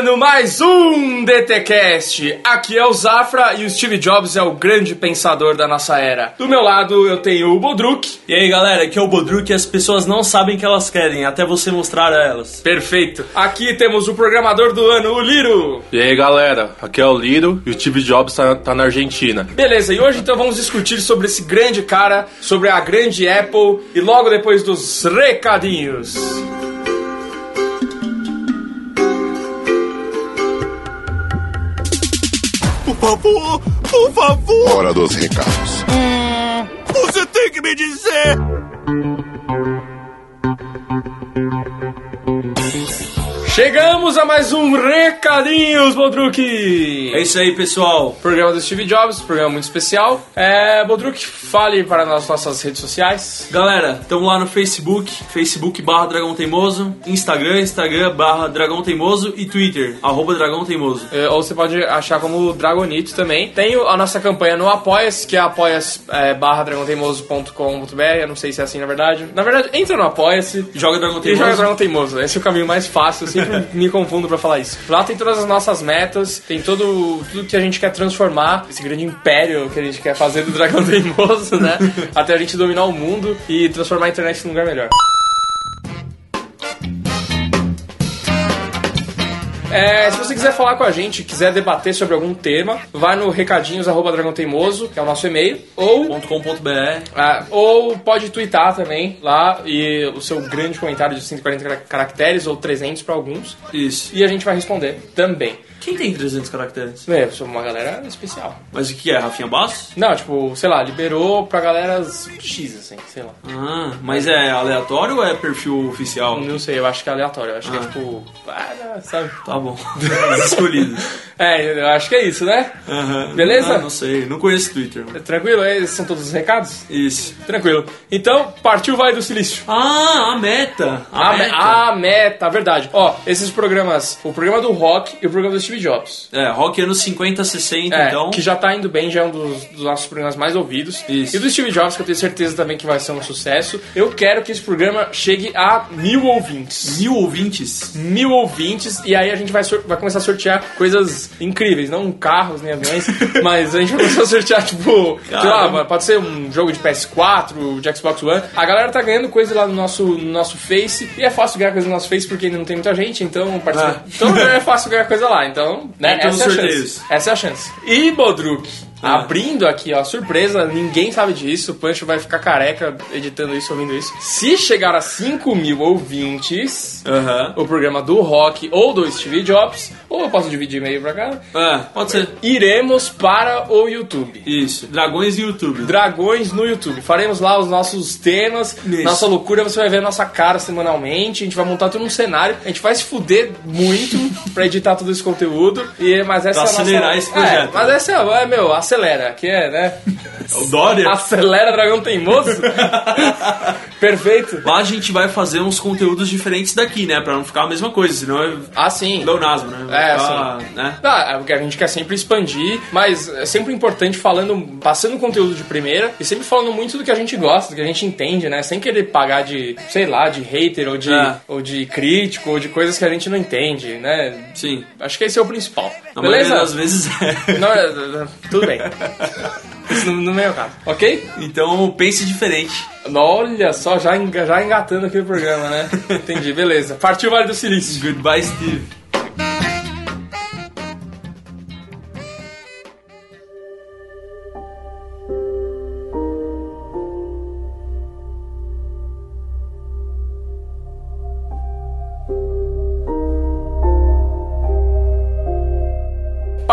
começando mais um DTCast. Aqui é o Zafra e o Steve Jobs é o grande pensador da nossa era. Do meu lado eu tenho o Bodruk. E aí galera, aqui é o Bodruk e as pessoas não sabem o que elas querem, até você mostrar a elas. Perfeito. Aqui temos o programador do ano, o Liro. E aí galera, aqui é o Liro e o Steve Jobs tá, tá na Argentina. Beleza, e hoje então vamos discutir sobre esse grande cara, sobre a grande Apple e logo depois dos recadinhos. Favor, por favor, Hora dos recados. você tem que me dizer. Chegamos a mais um Recadinhos, Bodruk! É isso aí, pessoal. Programa do Steve Jobs, programa muito especial. É, Bodruk, fale para nas nossas redes sociais. Galera, estamos lá no Facebook, Facebook barra Dragão Teimoso, Instagram, Instagram barra Dragão Teimoso e Twitter, arroba Dragão Teimoso. É, Ou você pode achar como Dragonito também. Tem a nossa campanha no Apoia-se, que é apoia-se é, barra dragonteimoso.com.br. Eu não sei se é assim na verdade. Na verdade, entra no Apoia-se. Joga Dragão E Teimoso. joga Dragão Teimoso. Esse é o caminho mais fácil, eu me confundo pra falar isso. Lá tem todas as nossas metas, tem todo tudo que a gente quer transformar, esse grande império que a gente quer fazer do Dragão Teimoso, né? Até a gente dominar o mundo e transformar a internet num lugar melhor. É, se você quiser falar com a gente, quiser debater sobre algum tema, vai no recadinhos arroba Dragão Teimoso, que é o nosso e-mail, ou .com.br ah, ou pode twittar também lá e o seu grande comentário de 140 cara- caracteres ou 300 para alguns Isso. e a gente vai responder também. Quem tem 300 caracteres? É, eu sou uma galera especial. Mas o que é? Rafinha Bastos? Não, tipo, sei lá, liberou pra galera X, assim, sei lá. Ah, mas é aleatório ou é perfil oficial? Não sei, eu acho que é aleatório. Eu acho que é Ah. tipo. Ah, sabe? Tá bom. Escolhido. É, eu acho que é isso, né? Aham. Beleza? Ah, não sei, não conheço Twitter. Tranquilo? Esses são todos os recados? Isso. Tranquilo. Então, partiu Vai do Silício. Ah, a meta. A, me- a meta, verdade. Ó, esses programas, o programa do Rock e o programa do Steve Jobs. É, rock anos 50, 60, É, então. que já tá indo bem, já é um dos, dos nossos programas mais ouvidos. Isso. E do Steve Jobs, que eu tenho certeza também que vai ser um sucesso. Eu quero que esse programa chegue a mil ouvintes. Mil ouvintes. Mil ouvintes, e aí a gente vai, sor- vai começar a sortear coisas incríveis, não carros nem aviões, mas a gente vai começar a sortear, tipo, sei lá, pode ser um jogo de PS4, de Xbox One. A galera tá ganhando coisa lá no nosso, no nosso Face, e é fácil ganhar coisa no nosso Face porque ainda não tem muita gente, então participa. Ah. Então é fácil ganhar coisa lá, então, né, Então, essa é a chance. Essa é a chance. E Bodruk. Abrindo aqui, ó, surpresa, ninguém sabe disso, o Pancho vai ficar careca editando isso, ouvindo isso. Se chegar a 5 mil ouvintes, Aham. o programa do Rock ou do Steve Jobs, ou eu posso dividir meio pra cá, É, pode ser. iremos para o YouTube. Isso. Dragões e YouTube. Dragões no YouTube. Faremos lá os nossos temas, Isso. nossa loucura, você vai ver a nossa cara semanalmente, a gente vai montar todo um cenário, a gente vai se fuder muito pra editar todo esse conteúdo, e, mas essa Pra é a nossa... acelerar esse projeto. É, mas essa é, é, meu, acelera, que é, né? O Dória. acelera Dragão Teimoso. Perfeito. Lá a gente vai fazer uns conteúdos diferentes daqui, né? Pra não ficar a mesma coisa, senão é Ah, sim. pleonasmo, né? Vai É, ficar, né? Ah, é porque a gente quer sempre expandir, mas é sempre importante falando, passando conteúdo de primeira e sempre falando muito do que a gente gosta, do que a gente entende, né? Sem querer pagar de, sei lá, de hater ou de, É. ou de crítico ou de coisas que a gente não entende, né? Sim. Acho que esse é o principal. A Beleza? das vezes é. Não, é, é, tudo bem. Isso no, no meu caso. Ok? Então pense diferente. Olha só, já, enga- já engatando aqui o programa, né? Entendi, beleza. Partiu Vale do Silício. Goodbye, Steve.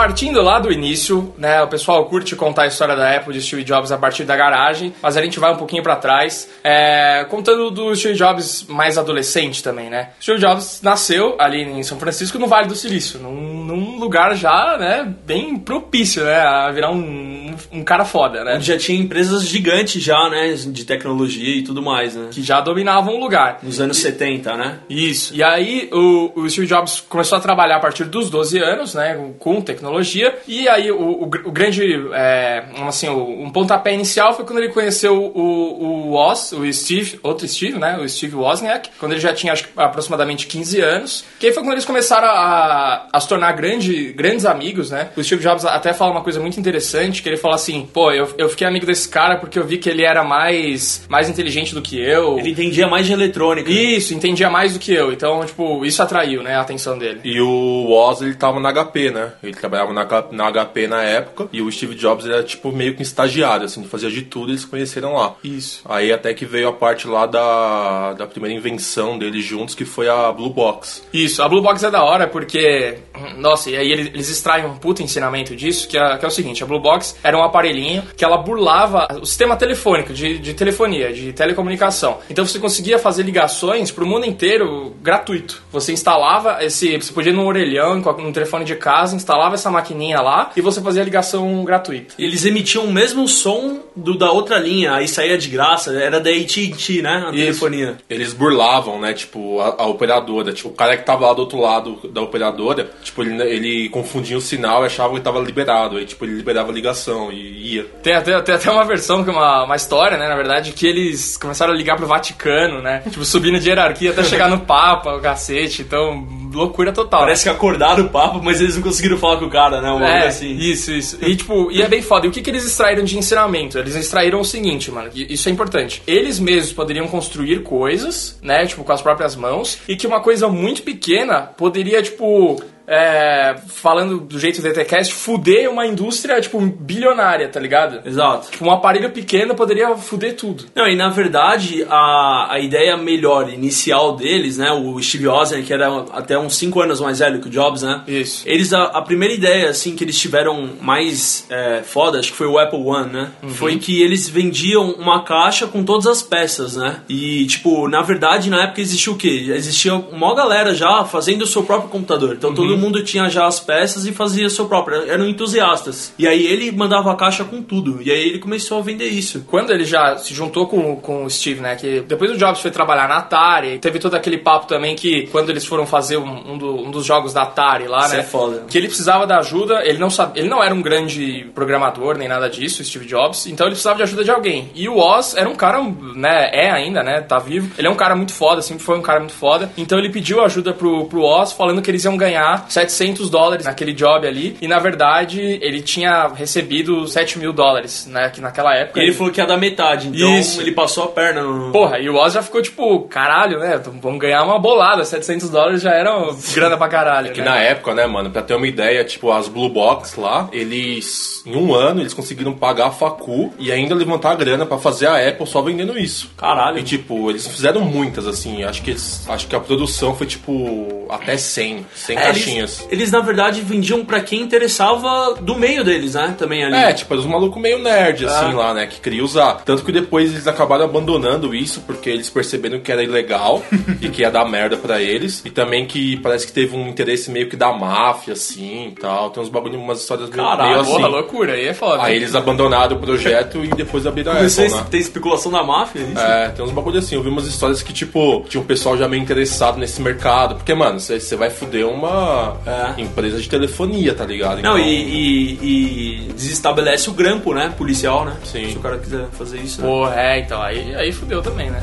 Partindo lá do início, né, o pessoal curte contar a história da Apple de Steve Jobs a partir da garagem, mas a gente vai um pouquinho pra trás, é, contando do Steve Jobs mais adolescente também, né? Steve Jobs nasceu ali em São Francisco, no Vale do Silício, num, num lugar já, né, bem propício, né, a virar um, um cara foda, né? Já tinha empresas gigantes já, né? De tecnologia e tudo mais, né? Que já dominavam o lugar. Nos anos 70, né? Isso. E aí o, o Steve Jobs começou a trabalhar a partir dos 12 anos, né, com tecnologia tecnologia. E aí o, o, o grande, é, assim, o, um pontapé inicial foi quando ele conheceu o, o Woz, o Steve, outro Steve, né? O Steve Wozniak, quando ele já tinha acho, aproximadamente 15 anos. Que aí foi quando eles começaram a, a se tornar grande, grandes amigos, né? O Steve Jobs até fala uma coisa muito interessante, que ele fala assim, pô, eu, eu fiquei amigo desse cara porque eu vi que ele era mais, mais inteligente do que eu. Ele entendia mais de eletrônica. Isso, entendia mais do que eu. Então, tipo, isso atraiu, né, a atenção dele. E o Woz, ele tava na HP, né? Ele trabalhava na, na HP na época. E o Steve Jobs era, tipo, meio que um estagiário, assim. Fazia de tudo e eles se conheceram lá. Isso. Aí até que veio a parte lá da, da primeira invenção deles juntos, que foi a Blue Box. Isso, a Blue Box é da hora porque, nossa, e aí eles, eles extraem um puta ensinamento disso, que é, que é o seguinte, a Blue Box era um aparelhinho que ela burlava o sistema telefônico, de, de telefonia, de telecomunicação. Então você conseguia fazer ligações pro mundo inteiro gratuito. Você instalava esse, você podia ir num orelhão, num telefone de casa, instalava essa maquininha lá e você fazia a ligação gratuita. Eles emitiam o mesmo som do, da outra linha, aí saía de graça, era da AT&T, né, a telefonia. Eles burlavam, né, tipo, a, a operadora. Tipo, o cara que tava lá do outro lado da operadora, tipo, ele, ele confundia o sinal e achava que tava liberado. Aí, tipo, ele liberava a ligação e ia. Tem até, tem até uma versão, que é uma, uma história, né, na verdade, que eles começaram a ligar pro Vaticano, né? Tipo, subindo de hierarquia até chegar no Papa, o cacete. Então, loucura total. Parece que acordaram o papo, mas eles não conseguiram falar com o cara, né, um bagulho É, assim. isso, isso. E, tipo, e é bem foda. E o que, que eles extraíram de ensinamento? Eles extraíram o seguinte, mano, isso é importante. Eles mesmos poderiam construir coisas, né, tipo, com as próprias mãos, e que uma coisa muito pequena poderia, tipo, é, falando do jeito do DTCast, fuder uma indústria, tipo, bilionária, tá ligado? Exato. Tipo, um aparelho pequeno poderia fuder tudo. Não, e na verdade, a, a ideia melhor inicial deles, né, o Steve Wozniak, que era até uns 5 anos mais velho que o Jobs, né? Isso. Eles, a, a primeira ideia, assim, que eles tiveram mais é, foda, acho que foi o Apple One, né? Foi que eles vendiam uma caixa com todas as peças, né? E, tipo, na verdade, na época existia o quê? Existia uma galera já fazendo o seu próprio computador. Então todo mundo tinha já as peças e fazia seu próprio. Eram entusiastas. E aí ele mandava a caixa com tudo. E aí ele começou a vender isso. Quando ele já se juntou com, com o Steve, né? Que depois o Jobs foi trabalhar na Atari, teve todo aquele papo também que quando eles foram fazer um, um, do- um dos jogos da Atari lá, Isso né? é foda. Que ele precisava da ajuda, ele não sabe, ele não era um grande programador nem nada disso, o Steve Jobs, então ele precisava de ajuda de alguém. E o Oz era um cara, né? É ainda, né? Tá vivo. Ele é um cara muito foda, sempre foi um cara muito foda. Então ele pediu ajuda pro, pro Oz, falando que eles iam ganhar 700 dólares naquele job ali. E na verdade ele tinha recebido 7 mil dólares, né? Que naquela época. E ele falou que ia dar metade, então Isso. ele passou a perna no. Porra, e o Oz já ficou tipo, caralho, né? Vamos ganhar uma bolada. 700 dólares já era grana pra caralho. Que né? na época, né, mano, pra ter uma ideia, tipo, as Blue Box lá, eles, em um ano, eles conseguiram pagar a facu e ainda levantar a grana pra fazer a Apple só vendendo isso. Caralho. E, tipo, eles fizeram muitas, assim, acho que eles, acho que a produção foi, tipo, até 100, 100 É, caixinhas. eles, eles, na verdade vendiam pra quem interessava do meio deles, né? Também ali. É, tipo, eram uns malucos meio nerd, assim, Ah. lá, né? Que queria usar. Tanto que depois eles acabaram abandonando isso, porque eles perceberam que era ilegal e que ia dar merda pra eles. E também que parece que teve um interesse meio que da máfia, assim, e tal. Tem uns bagulho, umas histórias meio, Caralho, meio assim. Porra, loucura, aí é foda. Aí eles abandonaram o projeto e depois abriram a Apple, né? tem especulação da máfia? é Isso? É, tem uns bagulho assim. Eu vi umas histórias que, tipo, tinha um pessoal já meio interessado nesse mercado. Porque, mano, você você vai fuder uma É. empresa de telefonia, tá ligado? Não, Então- e, e- e desestabelece o grampo, né? Policial, né? Sim. Se o cara quiser fazer isso. Né? Porra, é, então, aí, aí fudeu também, né?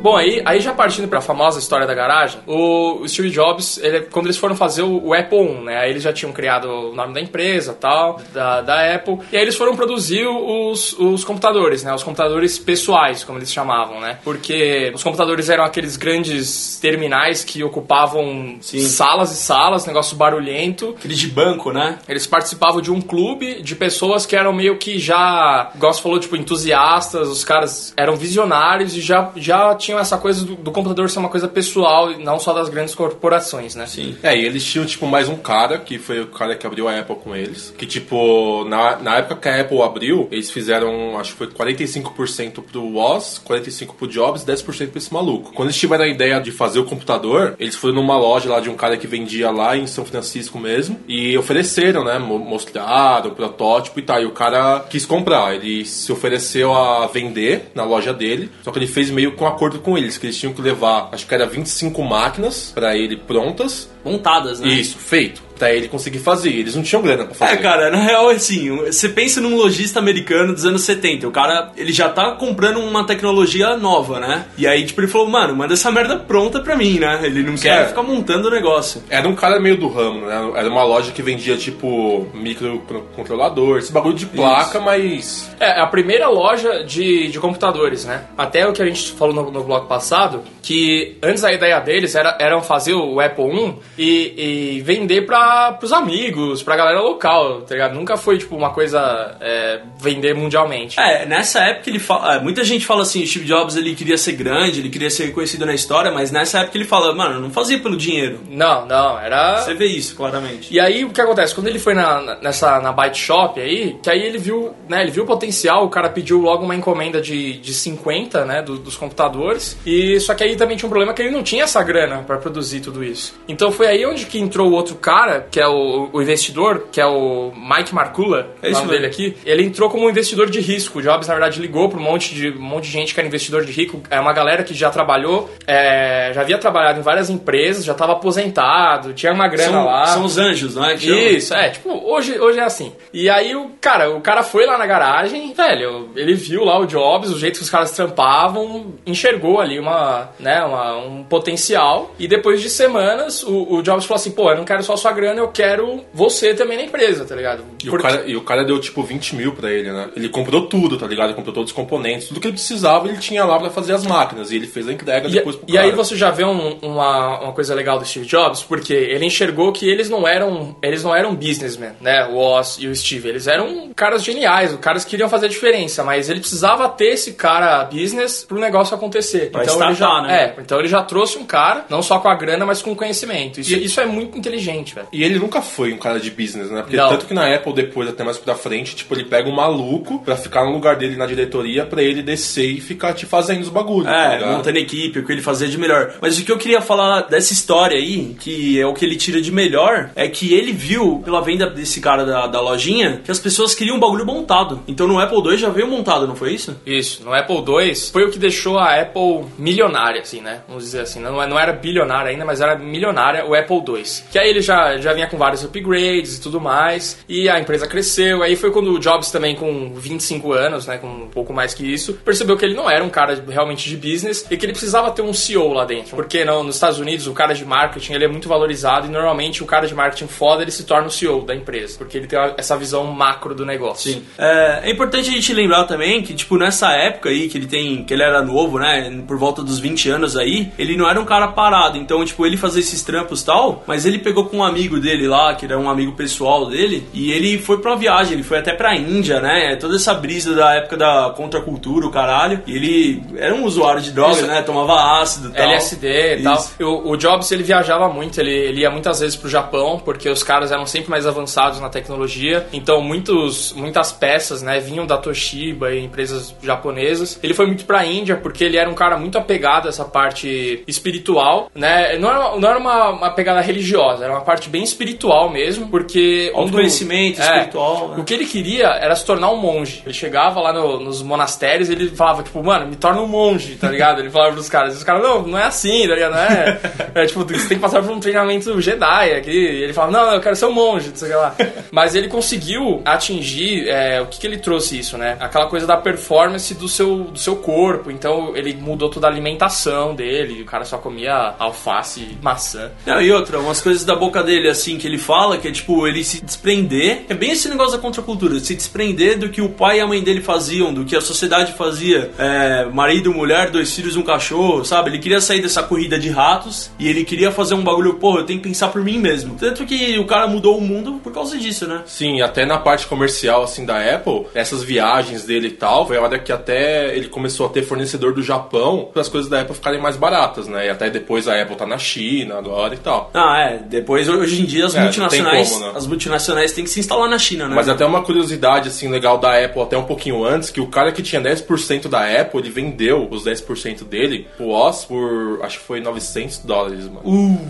Bom, aí, aí já partindo pra famosa história da garagem, o, o Steve Jobs, ele- quando eles foram fazer o, o Apple I, né? Aí eles já tinham criado o nome da empresa tal, da, da Apple, e aí eles foram produzir os, os computadores, né? Os computadores pessoais, como eles chamavam, né? Porque os computadores eram aqueles grandes terminais que ocupavam Sim. salas e salas, negócio barulhento. Aquele de banco, né? Eles participavam de um clube de pessoas que eram meio que já, igual você falou, tipo, entusiastas, os caras eram visionários e já, já tinham tinham essa coisa do, do computador ser uma coisa pessoal e não só das grandes corporações, né? Sim. É, e eles tinham, tipo, mais um cara, que foi o cara que abriu a Apple com eles. Que, tipo, na, na época que a Apple abriu, eles fizeram, acho que foi 45% pro Woz, 45% pro Jobs, 10% pra esse maluco. Quando eles tiveram a ideia de fazer o computador, eles foram numa loja lá de um cara que vendia lá em São Francisco mesmo, e ofereceram, né, mo- mostraram o protótipo e tal. E o cara quis comprar, ele se ofereceu a vender na loja dele, só que ele fez meio com acordo com eles, que eles tinham que levar, acho que era 25 máquinas pra ele prontas, Montadas, né? isso, feito. Pra ele conseguir fazer. Eles não tinham grana pra fazer. É, cara, na real, assim, você pensa num lojista americano dos anos 70, o cara, ele já tá comprando uma tecnologia nova, né? E aí, tipo, ele falou, mano, manda essa merda pronta pra mim, né? Ele não quer É. ficar montando o negócio. Era um cara meio do ramo, né? Era uma loja que vendia, tipo, microcontrolador, esse bagulho de placa, mas. É, a primeira loja de, de computadores, né? Até o que a gente falou no, no bloco passado, que antes a ideia deles era eram fazer o Apple I e, e vender para pros amigos, pra galera local, tá ligado? Nunca foi, tipo, uma coisa é, vender mundialmente. É, nessa época ele fala. é, muita gente fala assim, Steve Jobs ele queria ser grande, ele queria ser conhecido na história, mas nessa época ele fala, mano, não fazia pelo dinheiro. Não, não, era... Você vê isso, claramente. E aí o que acontece? Quando ele foi na, nessa na Byte Shop aí, que aí ele viu, né, ele viu o potencial, o cara pediu logo uma encomenda de, de 50, né, do- dos computadores. E só que aí também tinha um problema que ele não tinha essa grana pra produzir tudo isso. Então foi aí onde que entrou o outro cara, que é o, o investidor, que é o Mike Marcula, É isso dele aqui. Ele entrou como um investidor de risco. O Jobs, na verdade, ligou para um monte de um monte de gente que era investidor de rico. É uma galera que já trabalhou, é, já havia trabalhado em várias empresas, já estava aposentado, tinha uma grana São, lá. são os anjos, não é? que? Isso, é, tipo, hoje, hoje é assim. E aí o cara, o cara foi lá na garagem, velho, ele viu lá o Jobs, o jeito que os caras trampavam, enxergou ali uma, né, uma- um potencial. E depois de semanas, o, o Jobs falou assim, pô, eu não quero só sua grana, eu quero você também na empresa, tá ligado? E o, Porque- cara, e o cara deu tipo 20 mil pra ele, né? Ele comprou tudo, tá ligado? Ele comprou todos os componentes, tudo que ele precisava ele tinha lá pra fazer as máquinas. E ele fez a entrega E, depois pro e aí cara. você já vê um- uma, uma coisa legal do Steve Jobs, porque ele enxergou que eles não eram eles não eram businessmen, né? O Oz e o Steve, eles eram caras geniais, caras que queriam fazer a diferença, mas ele precisava ter esse cara business pro negócio acontecer. Pra então ele já, né? é, então ele já trouxe um cara, não só com a grana, mas com conhecimento. Isso, isso é muito inteligente, velho. E ele nunca foi um cara de business, né? Porque Não. tanto que na Apple, depois, até mais pra frente, tipo, ele pega um maluco pra ficar no lugar dele na diretoria pra ele descer e ficar te fazendo os bagulhos. tá É, ligado? montando equipe, o que ele fazia de melhor. Mas o que eu queria falar dessa história aí, que é o que ele tira de melhor, é que ele viu, pela venda desse cara da, da lojinha, que as pessoas queriam um bagulho montado. Então no Apple II já veio montado, não foi isso? Isso, no Apple II foi o que deixou a Apple milionária, assim, né? Vamos dizer assim, não, não era bilionária ainda, mas era milionária o Apple II. Que aí ele já, já vinha com vários upgrades e tudo mais, e a empresa cresceu. Aí foi quando o Jobs também, com 25 anos, né, com um pouco mais que isso, percebeu que ele não era um cara realmente de business e que ele precisava ter um CEO lá dentro. Porque não, nos Estados Unidos o cara de marketing ele é muito valorizado e normalmente o cara de marketing foda ele se torna o CEO da empresa, porque ele tem essa visão macro do negócio. Sim. É, é importante a gente lembrar também que, tipo, nessa época aí, que ele tem. que ele era novo, né? Por volta dos 20 anos aí, ele não era um cara parado. Então, tipo, ele fazia esses trampos e tal, mas ele pegou com um amigo dele lá, que era um amigo pessoal dele, e ele foi pra uma viagem, ele foi até pra Índia, né? Toda essa brisa da época da contracultura, o caralho. E ele era um usuário de drogas, Isso. né? Tomava ácido e tal. LSD e tal. O, o Jobs ele viajava muito, ele, ele ia muitas vezes pro Japão, porque os caras eram sempre mais avançados na tecnologia. Então muitos, muitas peças né, vinham da Toshiba e empresas japonesas. Ele foi muito pra Índia, porque ele era um cara muito apegado a essa parte espiritual. Né? Não era, não era uma, uma pegada religiosa, era uma parte bem espiritual mesmo, porque. um Autoconhecimento, É, espiritual, né? O que ele queria era se tornar um monge. Ele chegava lá no- nos monastérios e ele falava, tipo, mano, me torna um monge, tá ligado? Ele falava pros caras. E os caras, não, não é assim, tá ligado? Não é. É tipo, você tem que passar por um treinamento Jedi aqui. E ele falava, não, não, eu quero ser um monge, não sei o que lá. Mas ele conseguiu atingir. é, o que, que ele trouxe isso, né? Aquela coisa da performance do seu, do seu corpo. Então ele mudou toda a alimentação dele. O cara só comia alface maçã. Não, e outra, umas coisas da boca dele, assim, que ele fala, que é tipo, ele se desprender. É bem esse negócio da contracultura, se desprender do que o pai e a mãe dele faziam, do que a sociedade fazia. É, marido, mulher, dois filhos, um cachorro, sabe? Ele queria sair dessa corrida de ratos e ele queria fazer um bagulho, porra, eu tenho que pensar por mim mesmo. Tanto que o cara mudou o mundo por causa disso, né? Sim, até na parte comercial assim da Apple, essas viagens dele e tal, foi a hora que até ele começou a ter fornecedor do Japão para as coisas da Apple ficarem mais baratas, né? E até depois a Apple tá na China agora e tal. Ah, é. Depois, hoje em dia, as É, multinacionais. como, né? As multinacionais têm que se instalar na China, né? Mas até uma curiosidade assim legal da Apple até um pouquinho antes, que o cara que tinha 10% da Apple, ele vendeu os 10% dele, o Oz, por acho que foi 900 dólares, mano. Uh,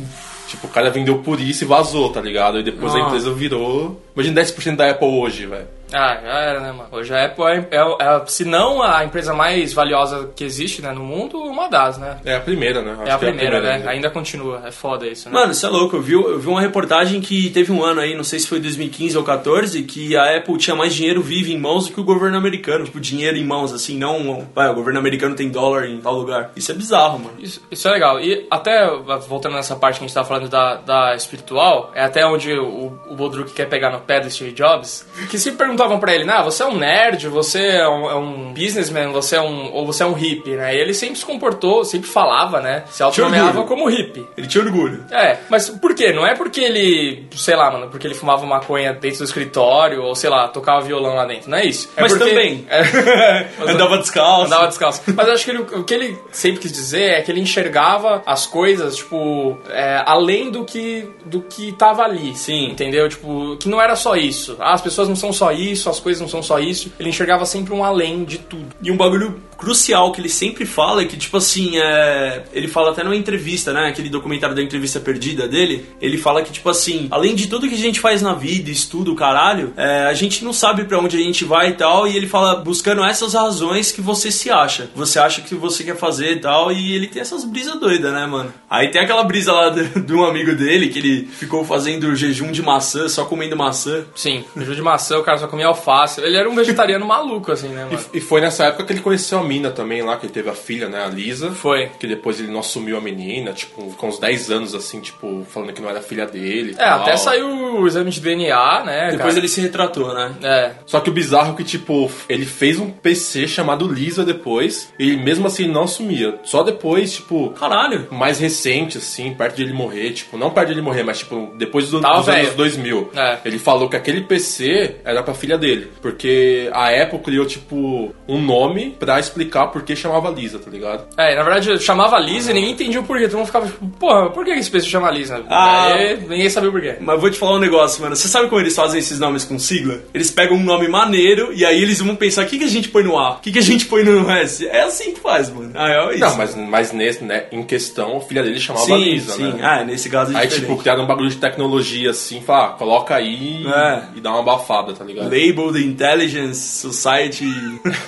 Tipo, o cara vendeu por isso e vazou, tá ligado? E depois a Ah. empresa virou. Imagina 10% da Apple hoje, velho. Ah, já era, né, mano? Hoje a Apple é, é, é, se não a empresa mais valiosa que existe, né, no mundo, uma das, né? É a primeira, né? É a primeira, né? ainda. Ainda continua. É foda isso, né? Mano, isso é louco. Eu vi, eu vi uma reportagem que teve um ano aí, não sei se foi 2015 ou 14, que a Apple tinha mais dinheiro vivo em mãos do que o governo americano. Tipo, dinheiro em mãos, assim, não. Vai, o governo americano tem dólar em tal lugar. Isso é bizarro, mano. Isso, isso é legal. E até, voltando nessa parte que a gente tava falando da, da espiritual, é até onde o, o Bodruk quer pegar no pé do Steve Jobs, que se perguntavam pra ele, ah, você é um nerd, você é um, é um businessman, você é um, ou você é um hippie, né? E ele sempre se comportou, sempre falava, né? Se autonomeava como hippie. Ele tinha orgulho. É, mas por quê? Não é porque ele, sei lá, mano, porque ele fumava maconha dentro do escritório, ou sei lá, tocava violão lá dentro, não é isso. É Mas porque- também. É, Andava descalço. Andava descalço. Mas eu acho que ele- o que ele sempre quis dizer é que ele enxergava as coisas, tipo, é, além do que, do que tava ali. Sim. Entendeu? Tipo, que não era só isso. Ah, as pessoas não são só isso, as coisas não são só isso. Ele enxergava sempre um além de tudo. E um bagulho crucial que ele sempre fala é que, tipo assim, é... ele fala até numa entrevista, né? Aquele documentário da entrevista perdida dele. Ele fala que, tipo assim, além de tudo que a gente faz na vida, estudo, caralho, é, a gente não sabe pra onde a gente vai e tal. E ele fala buscando essas razões que você se acha. Você acha que você quer fazer e tal. E ele tem essas brisas doidas, né, mano? Aí tem aquela brisa lá de, de um amigo dele que ele ficou fazendo jejum de maçã, só comendo maçã. Sim, no de maçã o cara só comia alface. Ele era um vegetariano maluco, assim, né, mano? E foi nessa época que ele conheceu a mina também lá, que ele teve a filha, né, a Lisa. Foi. Que depois ele não assumiu a menina, tipo, ficou uns 10 anos assim, tipo, falando que não era filha dele. É, tal. até saiu o exame de DNA, né? Depois cara? ele se retratou, né? É. Só que o bizarro é que, tipo, ele fez um PC chamado Lisa depois, e mesmo assim ele não assumia. Só depois, tipo, Caralho. mais recente, assim, perto de ele morrer, tipo, não perto de ele morrer, mas tipo, depois do- Tava dos velho. anos 2000. É. Ele falou que aquele PC era pra filha dele, porque a Apple criou, tipo, um nome pra explicar por que chamava Lisa, tá ligado? É, na verdade eu chamava Lisa e ninguém entendia o porquê. Todo mundo ficava tipo, porra, por que esse peixe chama Lisa? Ah. Aí ninguém sabia o porquê. Mas vou te falar um negócio, mano. Você sabe como eles fazem esses nomes com sigla? Eles pegam um nome maneiro e aí eles vão pensar: o que, que a gente põe no A? O que, que a gente põe no S? É assim que faz, mano. Ah, é isso. Não, mas, mas nesse, né, em questão, a filha dele chamava sim, Lisa, sim. né? Ah, nesse caso é Aí, diferente. tipo, criaram um bagulho de tecnologia assim, fala, ah, coloca aí É. e dá uma abafada, tá ligado? Labeled Intelligence Society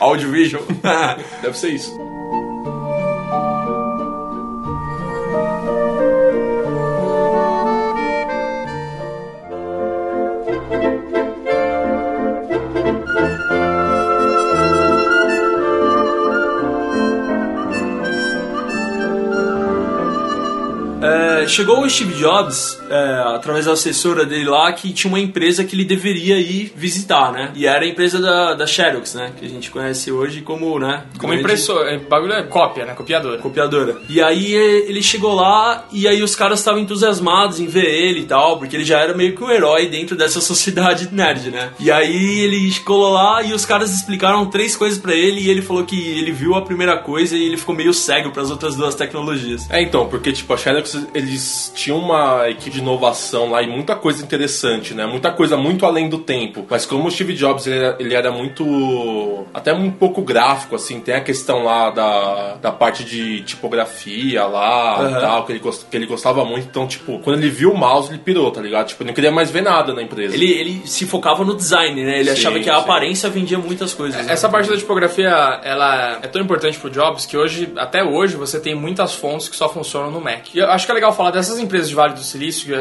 Audiovisual. Deve ser isso. É, chegou o Steve Jobs, é, através da assessora dele lá, que tinha uma empresa que ele deveria ir visitar, né? E era a empresa da, da Xerox, né? Que a gente conhece hoje como, né? Como grande- impressor, é, bagulho é cópia, né? Copiadora. copiadora. E aí eh, ele chegou lá e aí os caras estavam entusiasmados em ver ele e tal, porque ele já era meio que um herói dentro dessa sociedade nerd, né? E aí ele colou lá e os caras explicaram três coisas pra ele e ele falou que ele viu a primeira coisa e ele ficou meio cego pras outras duas tecnologias. É, então, porque, tipo, a Xerox, eles tinham uma equipe de inovação lá e muita coisa interessante, né? Muita coisa muito além do tempo. Mas como o Steve Jobs, ele era, ele era muito... até um pouco gráfico, assim. Tem a questão lá da, da parte de tipografia lá e tal, que ele, gos- que ele gostava muito. Então, tipo, quando ele viu o mouse, ele pirou, tá ligado? Tipo, ele não queria mais ver nada na empresa. Ele, ele se focava no design, né? Ele Sim, achava que a sim. aparência vendia muitas coisas. né? Essa parte da tipografia, ela é tão importante pro Jobs que hoje, até hoje, você tem muitas fontes que só funcionam no Mac. E eu acho que é legal falar dessas empresas de Vale do Silício, que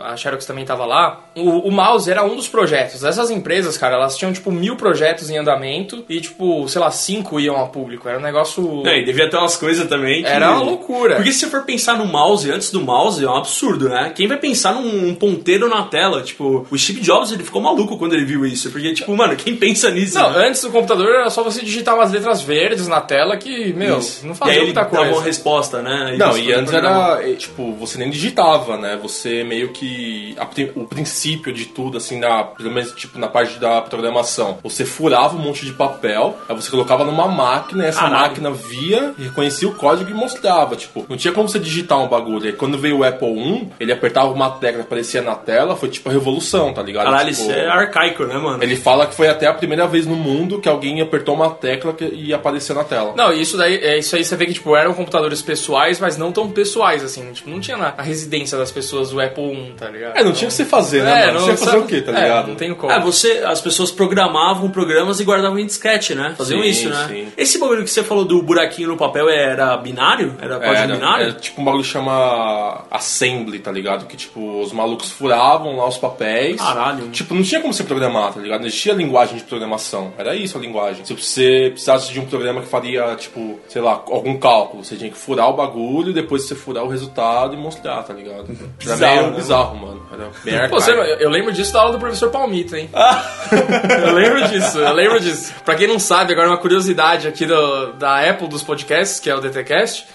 a Xerox também tava lá, o, o mouse era um dos projetos. Essas empresas, cara, elas tinham, tipo, mil projetos em andamento e, tipo, sei lá, cinco iam a público. Era um negócio... É, e devia ter umas coisas também que... Era uma loucura. Porque se você for pensar no mouse, antes do mouse, é um absurdo, né? Quem vai pensar num um ponteiro na tela? Tipo, o Steve Jobs, ele ficou maluco quando ele viu isso. Porque, tipo, mano, quem pensa nisso? Não, né? antes do computador era só você digitar umas letras verdes na tela que, meu, Isso. não e fazia muita dava uma coisa. resposta, né? Não, você e antes era, tipo, você nem digitava, né? Você meio que. a o princípio de tudo, assim, na, pelo menos, tipo, na parte da programação. Você furava um monte de papel, aí você colocava numa máquina, e essa Caralho. máquina via, reconhecia o código e mostrava. Tipo, não tinha como você digitar um bagulho. Aí quando veio o Apple I, ele apertava uma tecla, aparecia na tela, foi tipo a revolução, tá ligado? Caralho, Tipo, isso é arcaico, né, mano? Ele fala que foi até a primeira vez no mundo que alguém apertou uma tecla que- e apareceu na tela. Não, isso daí, é, isso aí você vê que, tipo, eram computadores pessoais, mas não tão pessoais, assim. Tipo, não tinha na, na residência das pessoas o Apple I, tá ligado? É, não tinha o que você fazer, né, mano? Você ia fazer sabe- o quê, tá é, ligado? não tem como. É, você, as pessoas programavam programas e guardavam em disquete, né? Faziam Sim, isso, né? sim. Esse bagulho que você falou do buraquinho no papel era binário? Era código Era, binário? era tipo um bagulho que chama assembly, tá ligado? Que tipo, os malucos furavam lá os papéis. Caralho. Tipo, não tinha como você programar, tá ligado? Não existia linguagem de programação. Era isso a linguagem. Se você precisasse de um programa que faria, tipo, sei lá, algum cálculo, você tinha que furar o bagulho e depois você furar o resultado e mostrar, tá ligado? Era Bizarro, meio né? bizarro, mano. Pô, você, eu, lembro disso da aula do professor Palmito, hein? eu lembro disso, eu lembro disso. Pra quem não sabe, agora uma curiosidade aqui do, da Apple dos podcasts, que é o DTCast,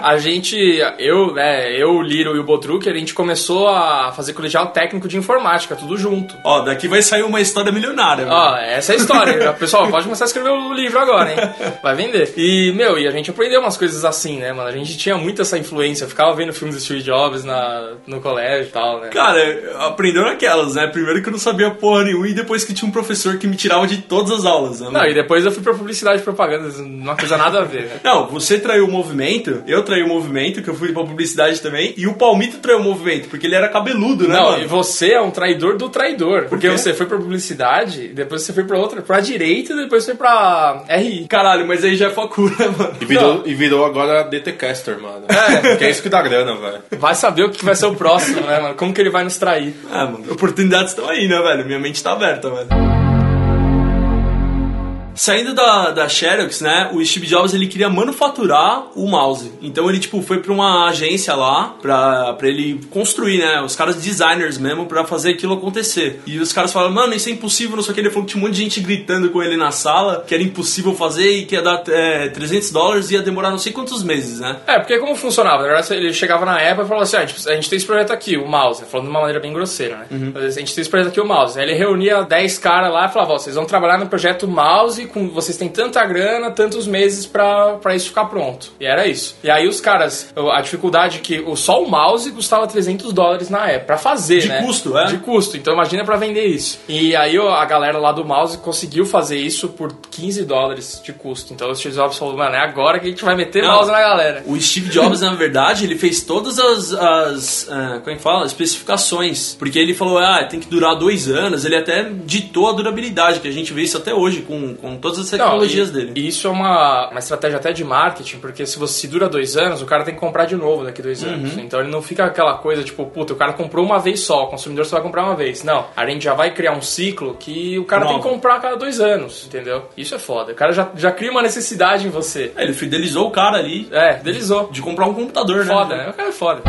a gente, eu, né, eu, o Liro e o Botrucker, a gente começou a fazer colegial técnico de informática, tudo junto. Ó, daqui vai sair uma história milionária, velho. Ó, essa é a história. Pessoal, pode começar a escrever o livro agora, hein? Vai vender. E, meu, e a gente aprendeu umas coisas assim, né, mano? A gente tinha muito essa influência. Eu ficava vendo filmes do Steve Jobs na, no colégio e tal, né? Cara, aprendeu naquelas, né? Primeiro que eu não sabia porra nenhuma e depois que tinha um professor que me tirava de todas as aulas, né? Não, e depois eu fui pra publicidade e propaganda, uma coisa nada a ver, né? Não, você traiu o movimento, eu traí o movimento, que eu fui pra publicidade também, e o Palmito traiu o movimento, porque ele era cabeludo, né, Não, mano? e você é um traidor do traidor. Porque quê? você foi pra publicidade, depois você foi pra outra, pra direita, e depois foi pra RI. Caralho, mas aí já é facura, mano. E virou, e virou agora DTcaster, mano. É. Que é isso que dá grana, velho. Vai saber o que vai ser o próximo, né, mano? Como que ele vai nos trair. Ah, mano, oportunidades estão aí, né, velho? Minha mente tá aberta, velho. Saindo da, da Xerox, né, o Steve Jobs ele queria manufaturar o mouse. Então ele tipo foi pra uma agência lá pra, pra ele construir, né, os caras designers mesmo pra fazer aquilo acontecer. E os caras falaram, mano, isso é impossível, não sei o que. Ele falou que tinha um monte de gente gritando com ele na sala que era impossível fazer e que ia dar é, 300 dólares e ia demorar não sei quantos meses, né. É, porque como funcionava? Na verdade, ele chegava na Apple e falava assim: ah, a, gente, a gente tem esse projeto aqui, o mouse, falando de uma maneira bem grosseira, né? Mas A gente tem esse projeto aqui, o mouse. Aí ele reunia 10 caras lá e falava: vocês vão trabalhar no projeto mouse, com, vocês têm tanta grana, tantos meses pra, pra isso ficar pronto. E era isso. E aí os caras, a dificuldade é que o, só o mouse custava 300 dólares na Apple, pra fazer, De né? custo, é? De custo. Então imagina pra vender isso. E aí a galera lá do mouse conseguiu fazer isso por 15 dólares de custo. Então o Steve Jobs falou: mano, é agora que a gente vai meter Não. mouse na galera. O Steve Jobs, na verdade, ele fez todas as, as ah, como é que fala? especificações. Porque ele falou, ah, tem que durar dois anos. Ele até ditou a durabilidade, que a gente vê isso até hoje com, com todas as tecnologias Não, e- dele. E isso é uma, uma estratégia até de marketing, porque se você se dura dois anos, o cara tem que comprar de novo daqui dois anos. Uhum. Então ele não fica aquela coisa tipo, puta, o cara comprou uma vez só, o consumidor só vai comprar uma vez. Não, a gente já vai criar um ciclo que o cara tem Nova. que comprar a cada dois anos, entendeu? Isso é foda. O cara já, já cria uma necessidade em você. É, ele fidelizou o cara ali É, delizou. de comprar um computador, né? Foda, né? O cara é foda.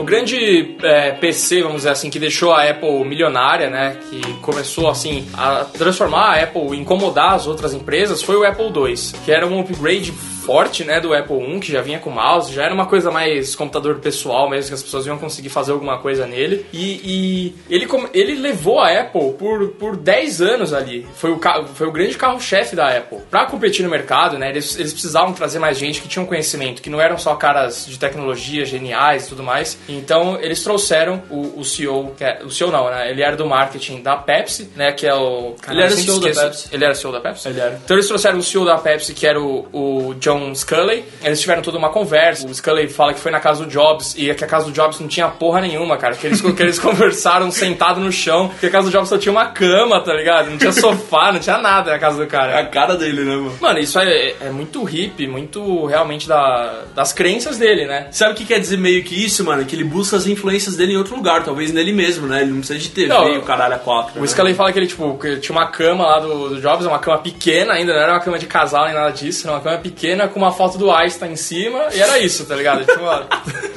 O grande é, PC, vamos dizer assim, que deixou a Apple milionária, né? Que começou assim a transformar a Apple, incomodar as outras empresas, foi o Apple II, que era um upgrade forte, né, do Apple I, que já vinha com mouse, já era uma coisa mais computador pessoal mesmo, que as pessoas iam conseguir fazer alguma coisa nele. E, e ele, ele levou a Apple por, por 10 anos ali. Foi o, foi o grande carro-chefe da Apple. Pra competir no mercado, né, eles, eles precisavam trazer mais gente que tinha um conhecimento, que não eram só caras de tecnologia geniais e tudo mais. Então, eles trouxeram o, o CEO, que é, o CEO não, né, ele era do marketing da Pepsi, né, que é o... Ele era sempre CEO da esqueço. Pepsi. Ele era CEO da Pepsi? Ele era. Então eles trouxeram o CEO da Pepsi, que era o, o John Scully. Eles tiveram toda uma conversa. O Scully fala que foi na casa do Jobs e que a casa do Jobs não tinha porra nenhuma, cara. Que eles, que eles conversaram sentado no chão, que a casa do Jobs só tinha uma cama, tá ligado? Não tinha sofá, não tinha nada na casa do É cara. a cara dele, né, mano? Mano, isso é, é muito hippie, muito realmente da, das crenças dele, né? Sabe o que quer dizer meio que isso, mano? Que ele busca as influências dele em outro lugar, talvez nele mesmo, né? Ele não precisa de TV Não, o caralho a quatro. O né? Scully fala que ele, tipo, que tinha uma cama lá do, do Jobs, uma cama pequena ainda, não era uma cama de casal nem nada disso, era uma cama pequena com uma foto do Einstein em cima, e era isso, tá ligado? Tipo, ó,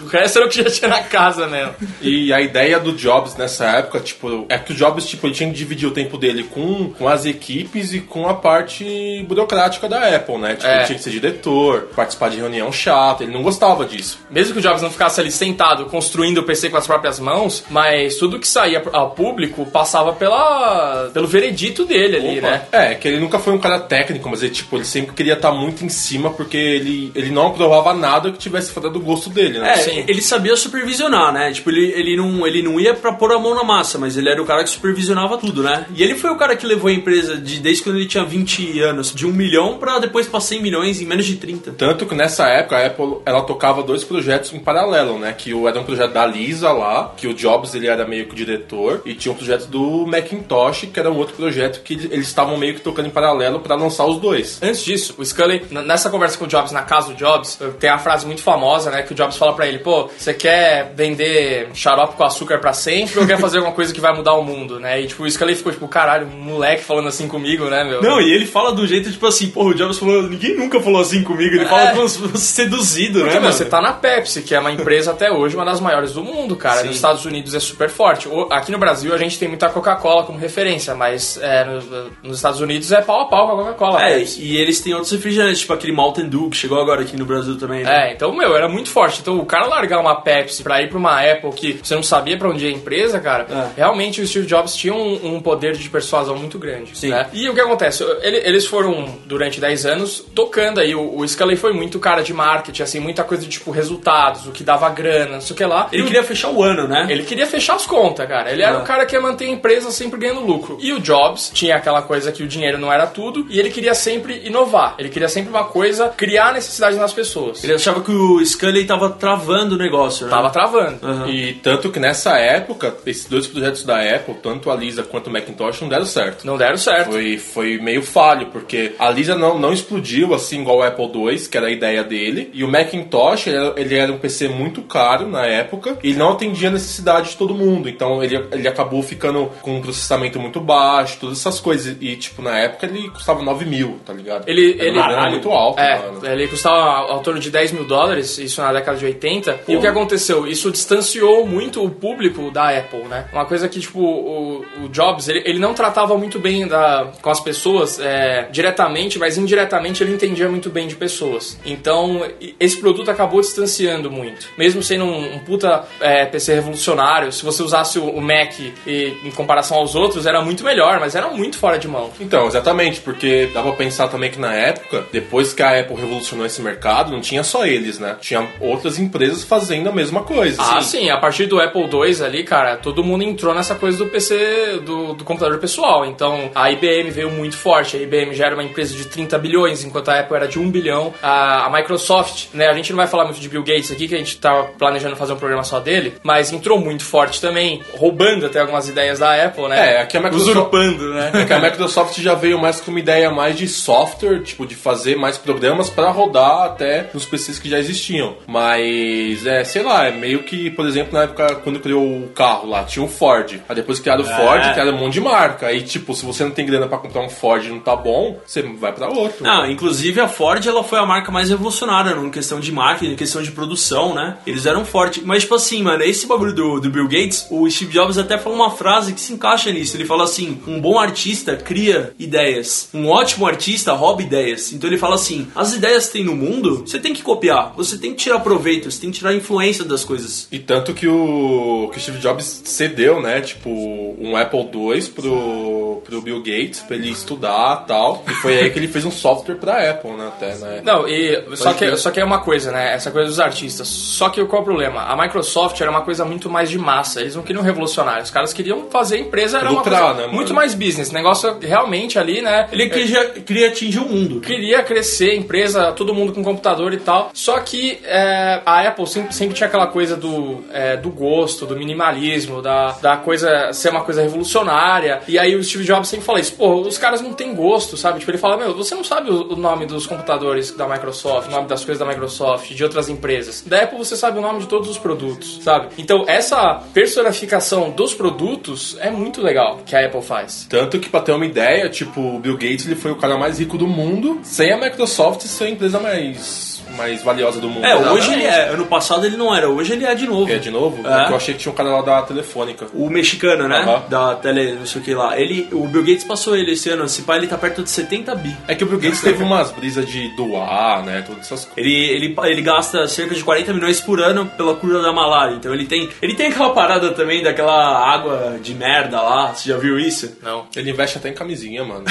o resto era o que já tinha na casa mesmo. E a ideia do Jobs nessa época, tipo, é que o Jobs, tipo, ele tinha que dividir o tempo dele com, com as equipes e com a parte burocrática da Apple, né? Tipo, É. ele tinha que ser diretor, participar de reunião chata, ele não gostava disso. Mesmo que o Jobs não ficasse ali sentado construindo o PC com as próprias mãos, mas tudo que saía ao público passava pela, pelo veredito dele ali, Opa. né? É, que ele nunca foi um cara técnico, mas ele, tipo, ele sempre queria estar muito em cima porque ele, ele não aprovava nada que tivesse fora do gosto dele, né? É, Sim. ele sabia supervisionar, né? Tipo, ele, ele, não, ele não ia pra pôr a mão na massa, mas ele era o cara que supervisionava tudo, né? E ele foi o cara que levou a empresa de, desde quando ele tinha 20 anos, de 1 milhão pra depois pra 100 milhões em menos de 30. Tanto que nessa época a Apple ela tocava dois projetos em paralelo, né? Que o- era um projeto da Lisa lá, que o Jobs ele era meio que o diretor, e tinha um projeto do Macintosh, que era um outro projeto que eles estavam meio que tocando em paralelo pra lançar os dois. Antes disso, o Scully, nessa conversa com o Jobs, na casa do Jobs, tem a frase muito famosa, né? Que o Jobs fala pra ele, pô, você quer vender xarope com açúcar pra sempre ou quer fazer alguma coisa que vai mudar o mundo, né? E tipo, o Scully ficou tipo, caralho, um moleque falando assim comigo, né, meu? Não, e ele fala do jeito tipo assim, porra, o Jobs falou, ninguém nunca falou assim comigo. Ele fala como seduzido, né? Porque, meu, mano? você tá na Pepsi, que é uma empresa até hoje, uma das maiores do mundo, cara. Sim. Nos Estados Unidos é super forte. Aqui no Brasil a gente tem muita Coca-Cola como referência, mas é, no- nos Estados Unidos é pau a pau com a Coca-Cola. É, e eles têm outros refrigerantes, tipo aquele Mountain Dew que chegou agora aqui no Brasil também, né? É, então, meu, era muito forte. Então, o cara largar uma Pepsi pra ir pra uma Apple que você não sabia pra onde ia a empresa, cara, É. realmente o Steve Jobs tinha um, um poder de persuasão muito grande. Sim. né? E o que acontece? Ele- eles foram, durante 10 anos, tocando aí. O, o Scully foi muito cara de marketing, assim, muita coisa de, tipo, resultados, o que dava grana, não sei o que lá. Ele E queria fechar o ano, né? ele queria fechar as contas, cara. Ele era Ah. o cara que ia manter a empresa sempre ganhando lucro. E o Jobs tinha aquela coisa que o dinheiro não era tudo e ele queria sempre inovar. Ele queria sempre uma coisa, criar necessidade nas pessoas. Ele achava que o Scully tava travando o negócio, né? Tava travando. Aham. E tanto que nessa época, esses dois projetos da Apple, tanto a Lisa quanto o Macintosh, não deram certo. Não deram certo. Foi, foi meio falho, porque a Lisa não, não explodiu assim igual o Apple II, que era a ideia dele. E o Macintosh, ele era, ele era um PC muito caro na época e não atendia a necessidade de todo mundo. Então ele, ele acabou ficando com um processamento muito baixo, todas essas coisas. E tipo, na época ele custava 9 mil, tá ligado? Ele, Era ele muito alta, é, mano. ele custava ao torno de 10 mil dólares, isso na década de 80. E o que aconteceu? Isso distanciou muito o público da Apple, né? Uma coisa que, tipo, o, o Jobs, ele, ele não tratava muito bem da, com as pessoas é, diretamente, mas indiretamente ele entendia muito bem de pessoas. Então, esse produto acabou distanciando muito. Mesmo sendo um, um puta é, PC revolucionário, se você usasse o, o Mac e, em comparação aos outros, era muito melhor, mas era muito fora de mão. Então, exatamente, porque dá pra pensar também que na época, depois que a Apple revolucionou esse mercado, não tinha só eles, né? Tinha outras empresas fazendo a mesma coisa. Ah, assim. sim, a partir do Apple II ali, cara, todo mundo entrou nessa coisa do PC, do, do computador pessoal. Então a IBM veio muito forte. A IBM já era uma empresa de 30 bilhões, enquanto a Apple era de 1 bilhão. A, a Microsoft, né, a gente não vai falar muito de Bill Gates aqui, que a gente tá planejando fazer um programa só dele, mas entrou muito forte também, roubando até algumas ideias da Apple, né? É, aqui a Microsoft- Usurpando, né? É que a Microsoft já veio mais com uma ideia mais de software, tipo, de fazer mais programas pra rodar até nos PCs que já existiam. Mas, é, sei lá, é meio que, por exemplo, na época quando criou o carro lá, tinha o Ford. Aí depois criaram o Ford, criaram um monte de marca. Aí, tipo, se você não tem grana pra comprar um Ford e não tá bom, você vai pra outro. Não, inclusive a Ford ela foi a marca mais revolucionária em questão de marketing, em questão de produção, né? Eles eram fortes. Mas, tipo assim, mano, esse bagulho do, do Bill Gates, o Steve Jobs até falou uma frase que se encaixa nisso. Ele fala assim: um bom artista cria ideias, um ótimo artista rouba ideias. Então ele fala assim: as ideias que tem no mundo, você tem que copiar, você tem que tirar proveito, você tem que tirar influência das coisas. E tanto que o, que o Steve Jobs cedeu, né? Tipo, um Apple II pro, pro Bill Gates pra ele estudar tal. E foi aí que ele fez um software pra Apple, né? Até, né? Não, e só que, só que é uma coisa, né? Essa coisa dos artistas. Só que qual é o problema? A Microsoft era uma coisa muito mais de massa. Eles não queriam revolucionar. Os caras queriam fazer a empresa era Lucrar, uma né, muito mais business. Negócio realmente ali, né? Ele queria, queria atingir o mundo. queria crescer, empresa, todo mundo com computador e tal. Só que é, a Apple sempre, sempre tinha aquela coisa do, é, do gosto, do minimalismo, da, da coisa ser uma coisa revolucionária. E aí o Steve Jobs sempre fala isso, pô, os caras não têm gosto, sabe? Tipo, ele fala, meu, você não sabe o, nome dos computadores da Microsoft, o nome das coisas da Microsoft, de outras empresas. Da Apple você sabe o nome de todos os produtos, sabe? Então essa personificação dos produtos é muito legal que a Apple faz. Tanto que, pra ter uma ideia, tipo, o Bill Gates ele foi o cara mais rico do mundo, sem a Microsoft ser a empresa mais, mais valiosa do mundo. É, hoje ele é. Ano passado ele não era, hoje ele é de novo. É de novo? É. Porque eu achei que tinha um cara lá da Telefônica. O mexicano, né? Aham. Da tele, não sei o que lá. Ele, o Bill Gates passou ele esse ano. Esse pai ele tá perto de 70 bi. É que o Bill Gates teve umas brisas de doar, né? Todas essas coisas. Ele, ele, ele gasta cerca de 40 milhões por ano pela cura da malária. Então ele tem. Ele tem aquela parada também daquela água de merda lá. Você já viu isso? Não. Ele investe até em camisinha, mano.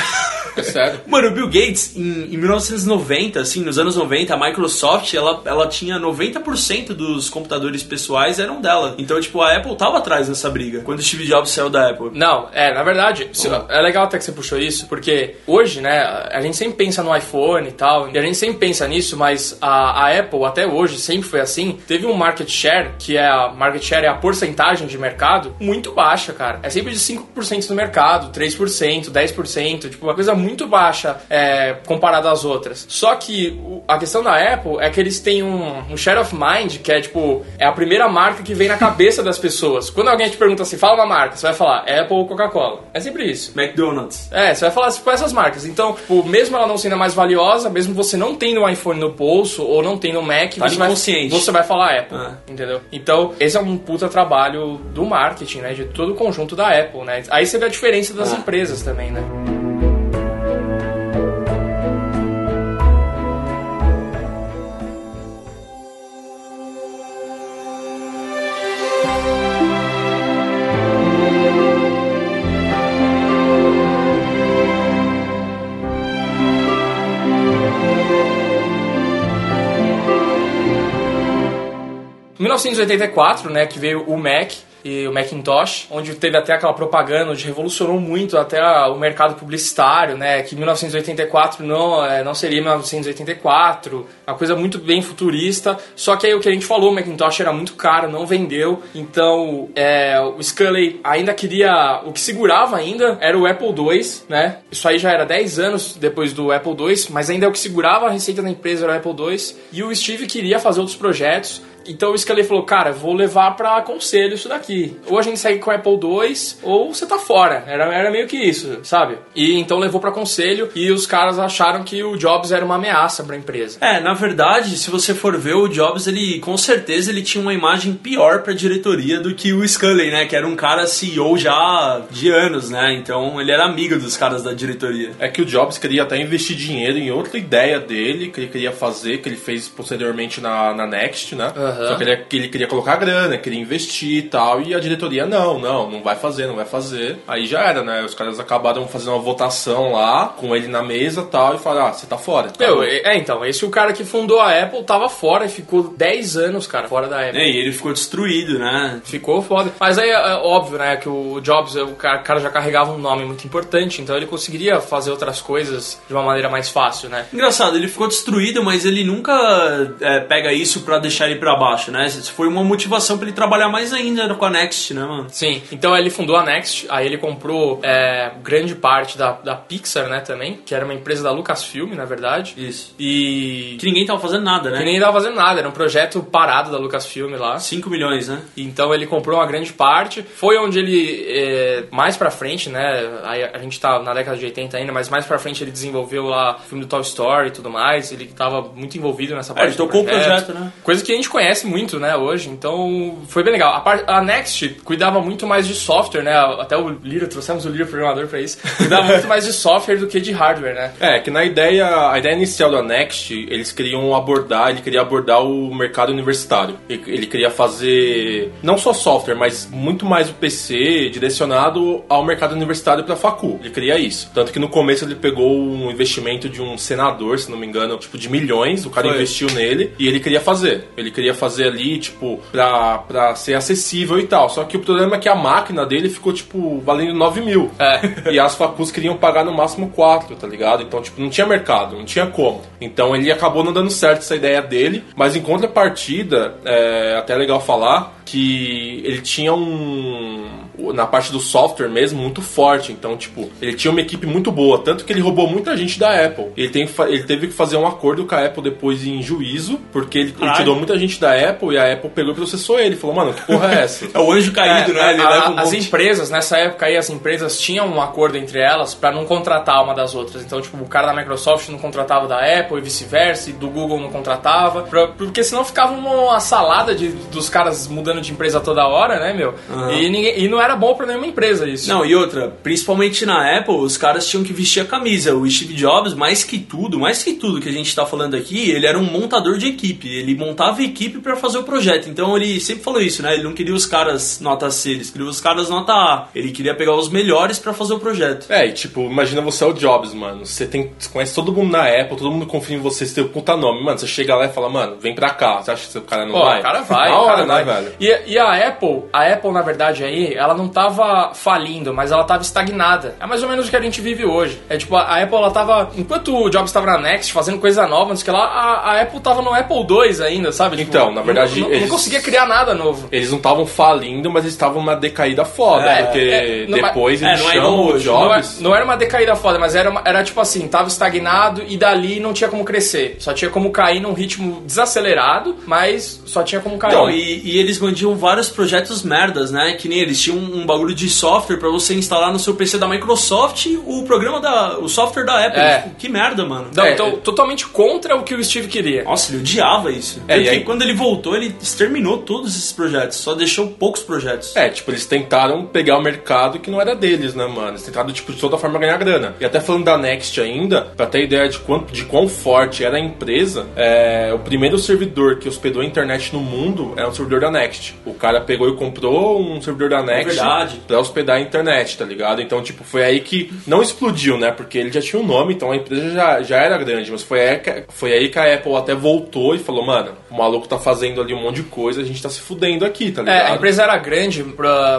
É sério. Mano, o Bill Gates, em, em 1990, assim, nos anos 90, a Microsoft, ela, ela tinha 90% dos computadores pessoais eram dela. Então, tipo, a Apple tava atrás dessa briga. Quando o Steve Jobs saiu da Apple. Não, é, na verdade, se- é legal até que você puxou isso, porque hoje, né, a gente sempre pensa no iPhone e tal, e a gente sempre pensa nisso, mas a, a Apple, até hoje, sempre foi assim, teve um market share, que é a market share é a porcentagem de mercado, muito baixa, cara. É sempre de 5% do mercado, 3%, 10%, tipo, uma coisa muito baixa é, comparada às outras. Só que a questão da Apple é que eles têm um, um share of mind, que é tipo, é a primeira marca que vem na cabeça das pessoas. Quando alguém te pergunta assim, fala uma marca, você vai falar Apple ou Coca-Cola. É sempre isso. McDonald's. É, você vai falar com essas marcas. Então, tipo, mesmo ela não sendo a mais valiosa, mesmo você não tendo um iPhone no bolso ou não tendo um Mac, Tá você, vai, você vai falar Apple, Ah. entendeu? Então, esse é um puta trabalho do marketing, né? De todo o conjunto da Apple, né? Aí você vê a diferença das Ah. empresas também, né? 1984, né, que veio o Mac e o Macintosh, onde teve até aquela propaganda, onde revolucionou muito até o mercado publicitário, né, que 1984 não, é, não seria 1984, uma coisa muito bem futurista, só que aí o que a gente falou, o Macintosh era muito caro, não vendeu, então é, o Scully ainda queria, o que segurava ainda era o Apple II, né, isso aí já era 10 anos depois do Apple II, mas ainda é o que segurava a receita da empresa era o Apple II, e o Steve queria fazer outros projetos, então o Scully falou, cara, vou levar pra conselho isso daqui. Ou a gente segue com o Apple II, ou você tá fora. Era, era meio que isso, sabe? E então levou pra conselho e os caras acharam que o Jobs era uma ameaça pra empresa. É, na verdade, se você for ver o Jobs, ele com certeza ele tinha uma imagem pior pra diretoria do que o Scully, né? Que era um cara CEO já de anos, né? Então ele era amigo dos caras da diretoria. É que o Jobs queria até investir dinheiro em outra ideia dele, que ele queria fazer, que ele fez posteriormente na, na Next, né? Aham. Só que ele, que ele queria colocar grana, queria investir e tal, e a diretoria, não, não, não vai fazer, não vai fazer. Aí já era, né? Os caras acabaram fazendo uma votação lá, com ele na mesa e tal, e falaram, ah, você tá fora. Tá Meu, é, é, então, esse o cara que fundou a Apple tava fora e ficou 10 anos, cara, fora da Apple. É, e ele ficou destruído, né? Ficou foda. Mas aí é, é óbvio, né, que o Jobs, o cara, o cara já carregava um nome muito importante, então ele conseguiria fazer outras coisas de uma maneira mais fácil, né? Engraçado, ele ficou destruído, mas ele nunca é, pega isso pra deixar ele pra baixo, né? Isso foi uma motivação pra ele trabalhar mais ainda com a Next, né, mano? Sim, então ele fundou a Next, aí ele comprou é, grande parte da, da Pixar, né, também, que era uma empresa da Lucasfilm, na verdade. Isso. E. Que ninguém tava fazendo nada, né? Que nem tava fazendo nada, era um projeto parado da Lucasfilm lá. 5 milhões, né? Então ele comprou uma grande parte. Foi onde ele, é, mais pra frente, né? Aí a gente tá na década de 80 ainda, mas mais pra frente ele desenvolveu lá o filme do Toy Story e tudo mais. Ele tava muito envolvido nessa É, parte ele do tocou o projeto, né? Coisa que a gente conhece conhece muito, né, hoje. Então foi bem legal. A, par- a Next cuidava muito mais de software, né? Até o Lira, trouxemos o Lira programador pra isso. Cuidava muito mais de software do que de hardware, né? É, que na ideia, a ideia inicial da Next, eles queriam abordar, ele queria abordar o mercado universitário. Ele, ele queria fazer não só software, mas muito mais o PC direcionado ao mercado universitário para facu. Ele queria isso. Tanto que no começo ele pegou um investimento de um senador, se não me engano, tipo de milhões, o cara Foi. investiu nele e ele queria fazer. Ele queria fazer ali, tipo, pra, pra ser acessível e tal. Só que o problema é que a máquina dele ficou, tipo, valendo 9 mil. É. E as facus queriam pagar no máximo 4, tá ligado? Então, tipo, não tinha mercado, não tinha como. Então ele acabou não dando certo essa ideia dele, mas em contrapartida, é até legal falar que ele tinha um. Na parte do software mesmo, muito forte. Então, tipo, ele tinha uma equipe muito boa. Tanto que ele roubou muita gente da Apple. Ele, tem, ele teve que fazer um acordo com a Apple depois em juízo, porque ele, ele tirou muita gente da Apple e a Apple pegou e processou ele. Falou, mano, que porra é essa? É o anjo caído, né? Ele a- leva um as monte. empresas, nessa época aí, as empresas tinham um acordo entre elas pra não contratar uma das outras. Então, tipo, o cara da Microsoft não contratava da Apple e vice-versa, e do Google não contratava. pra- porque senão ficava uma salada de, dos caras mudando de empresa toda hora, né, meu? E, ninguém, e não era bom pra nenhuma empresa isso. Não, e outra, principalmente na Apple, os caras tinham que vestir a camisa. O Steve Jobs, mais que tudo, mais que tudo que a gente tá falando aqui, ele era um montador de equipe. Ele montava equipe pra fazer o projeto. Então ele sempre falou isso, né? Ele não queria os caras nota C, ele queria os caras nota A. Ele queria pegar os melhores pra fazer o projeto. É, e tipo, imagina você é o Jobs, mano. Você tem, você conhece todo mundo na Apple, todo mundo confia em você, você tem o puta nome. Mano, você chega lá e fala, mano, vem pra cá. Você acha que o cara não Pô, vai? o cara vai, o cara vai. né, velho? E, e a Apple, a Apple, na verdade, aí, ela não tava falindo, mas ela tava estagnada. É mais ou menos o que a gente vive hoje. É tipo, a Apple, ela tava. Enquanto o Jobs tava na Next, fazendo coisa nova, não sei o que lá, a, a Apple tava no Apple II ainda, sabe? Tipo, Então, na verdade, Não, não- não eles- conseguia criar nada novo. Eles não estavam falindo, mas eles estavam numa decaída foda, É, porque é, não, depois eles é, não é chamam o Não, é- Jobs. não era uma decaída foda, mas era, uma- era tipo assim, tava estagnado e dali não tinha como crescer. Só tinha como cair num ritmo desacelerado, mas só tinha como cair. Não, e, e eles mandiam vários projetos merdas, né? Que nem eles tinham um, bagulho de software pra você instalar no seu PC da Microsoft o programa da. o software da Apple. É. Que merda, mano. Não, É, então, é- totalmente contra o que o Steve queria. Nossa, ele odiava isso. É, Porque e aí- quando ele voltou, ele exterminou todos esses projetos. Só deixou poucos projetos. É, tipo, eles tentaram pegar o mercado que não era deles, né, mano? Eles tentaram, tipo, de toda forma ganhar grana. E até falando da Next ainda, pra ter ideia de, quanto, de quão forte era a empresa, é, o primeiro servidor que hospedou a internet no mundo é um servidor da Next. O cara pegou e comprou um servidor da Next verdade. pra hospedar a internet, tá ligado? Então, tipo, foi aí que não explodiu, né? Porque ele já tinha um nome, então a empresa já, já era grande. Mas foi aí, que, foi aí que a Apple até voltou e falou, mano, o maluco tá fazendo ali um monte de coisa, a gente tá se fudendo aqui, tá ligado? É, a empresa era grande,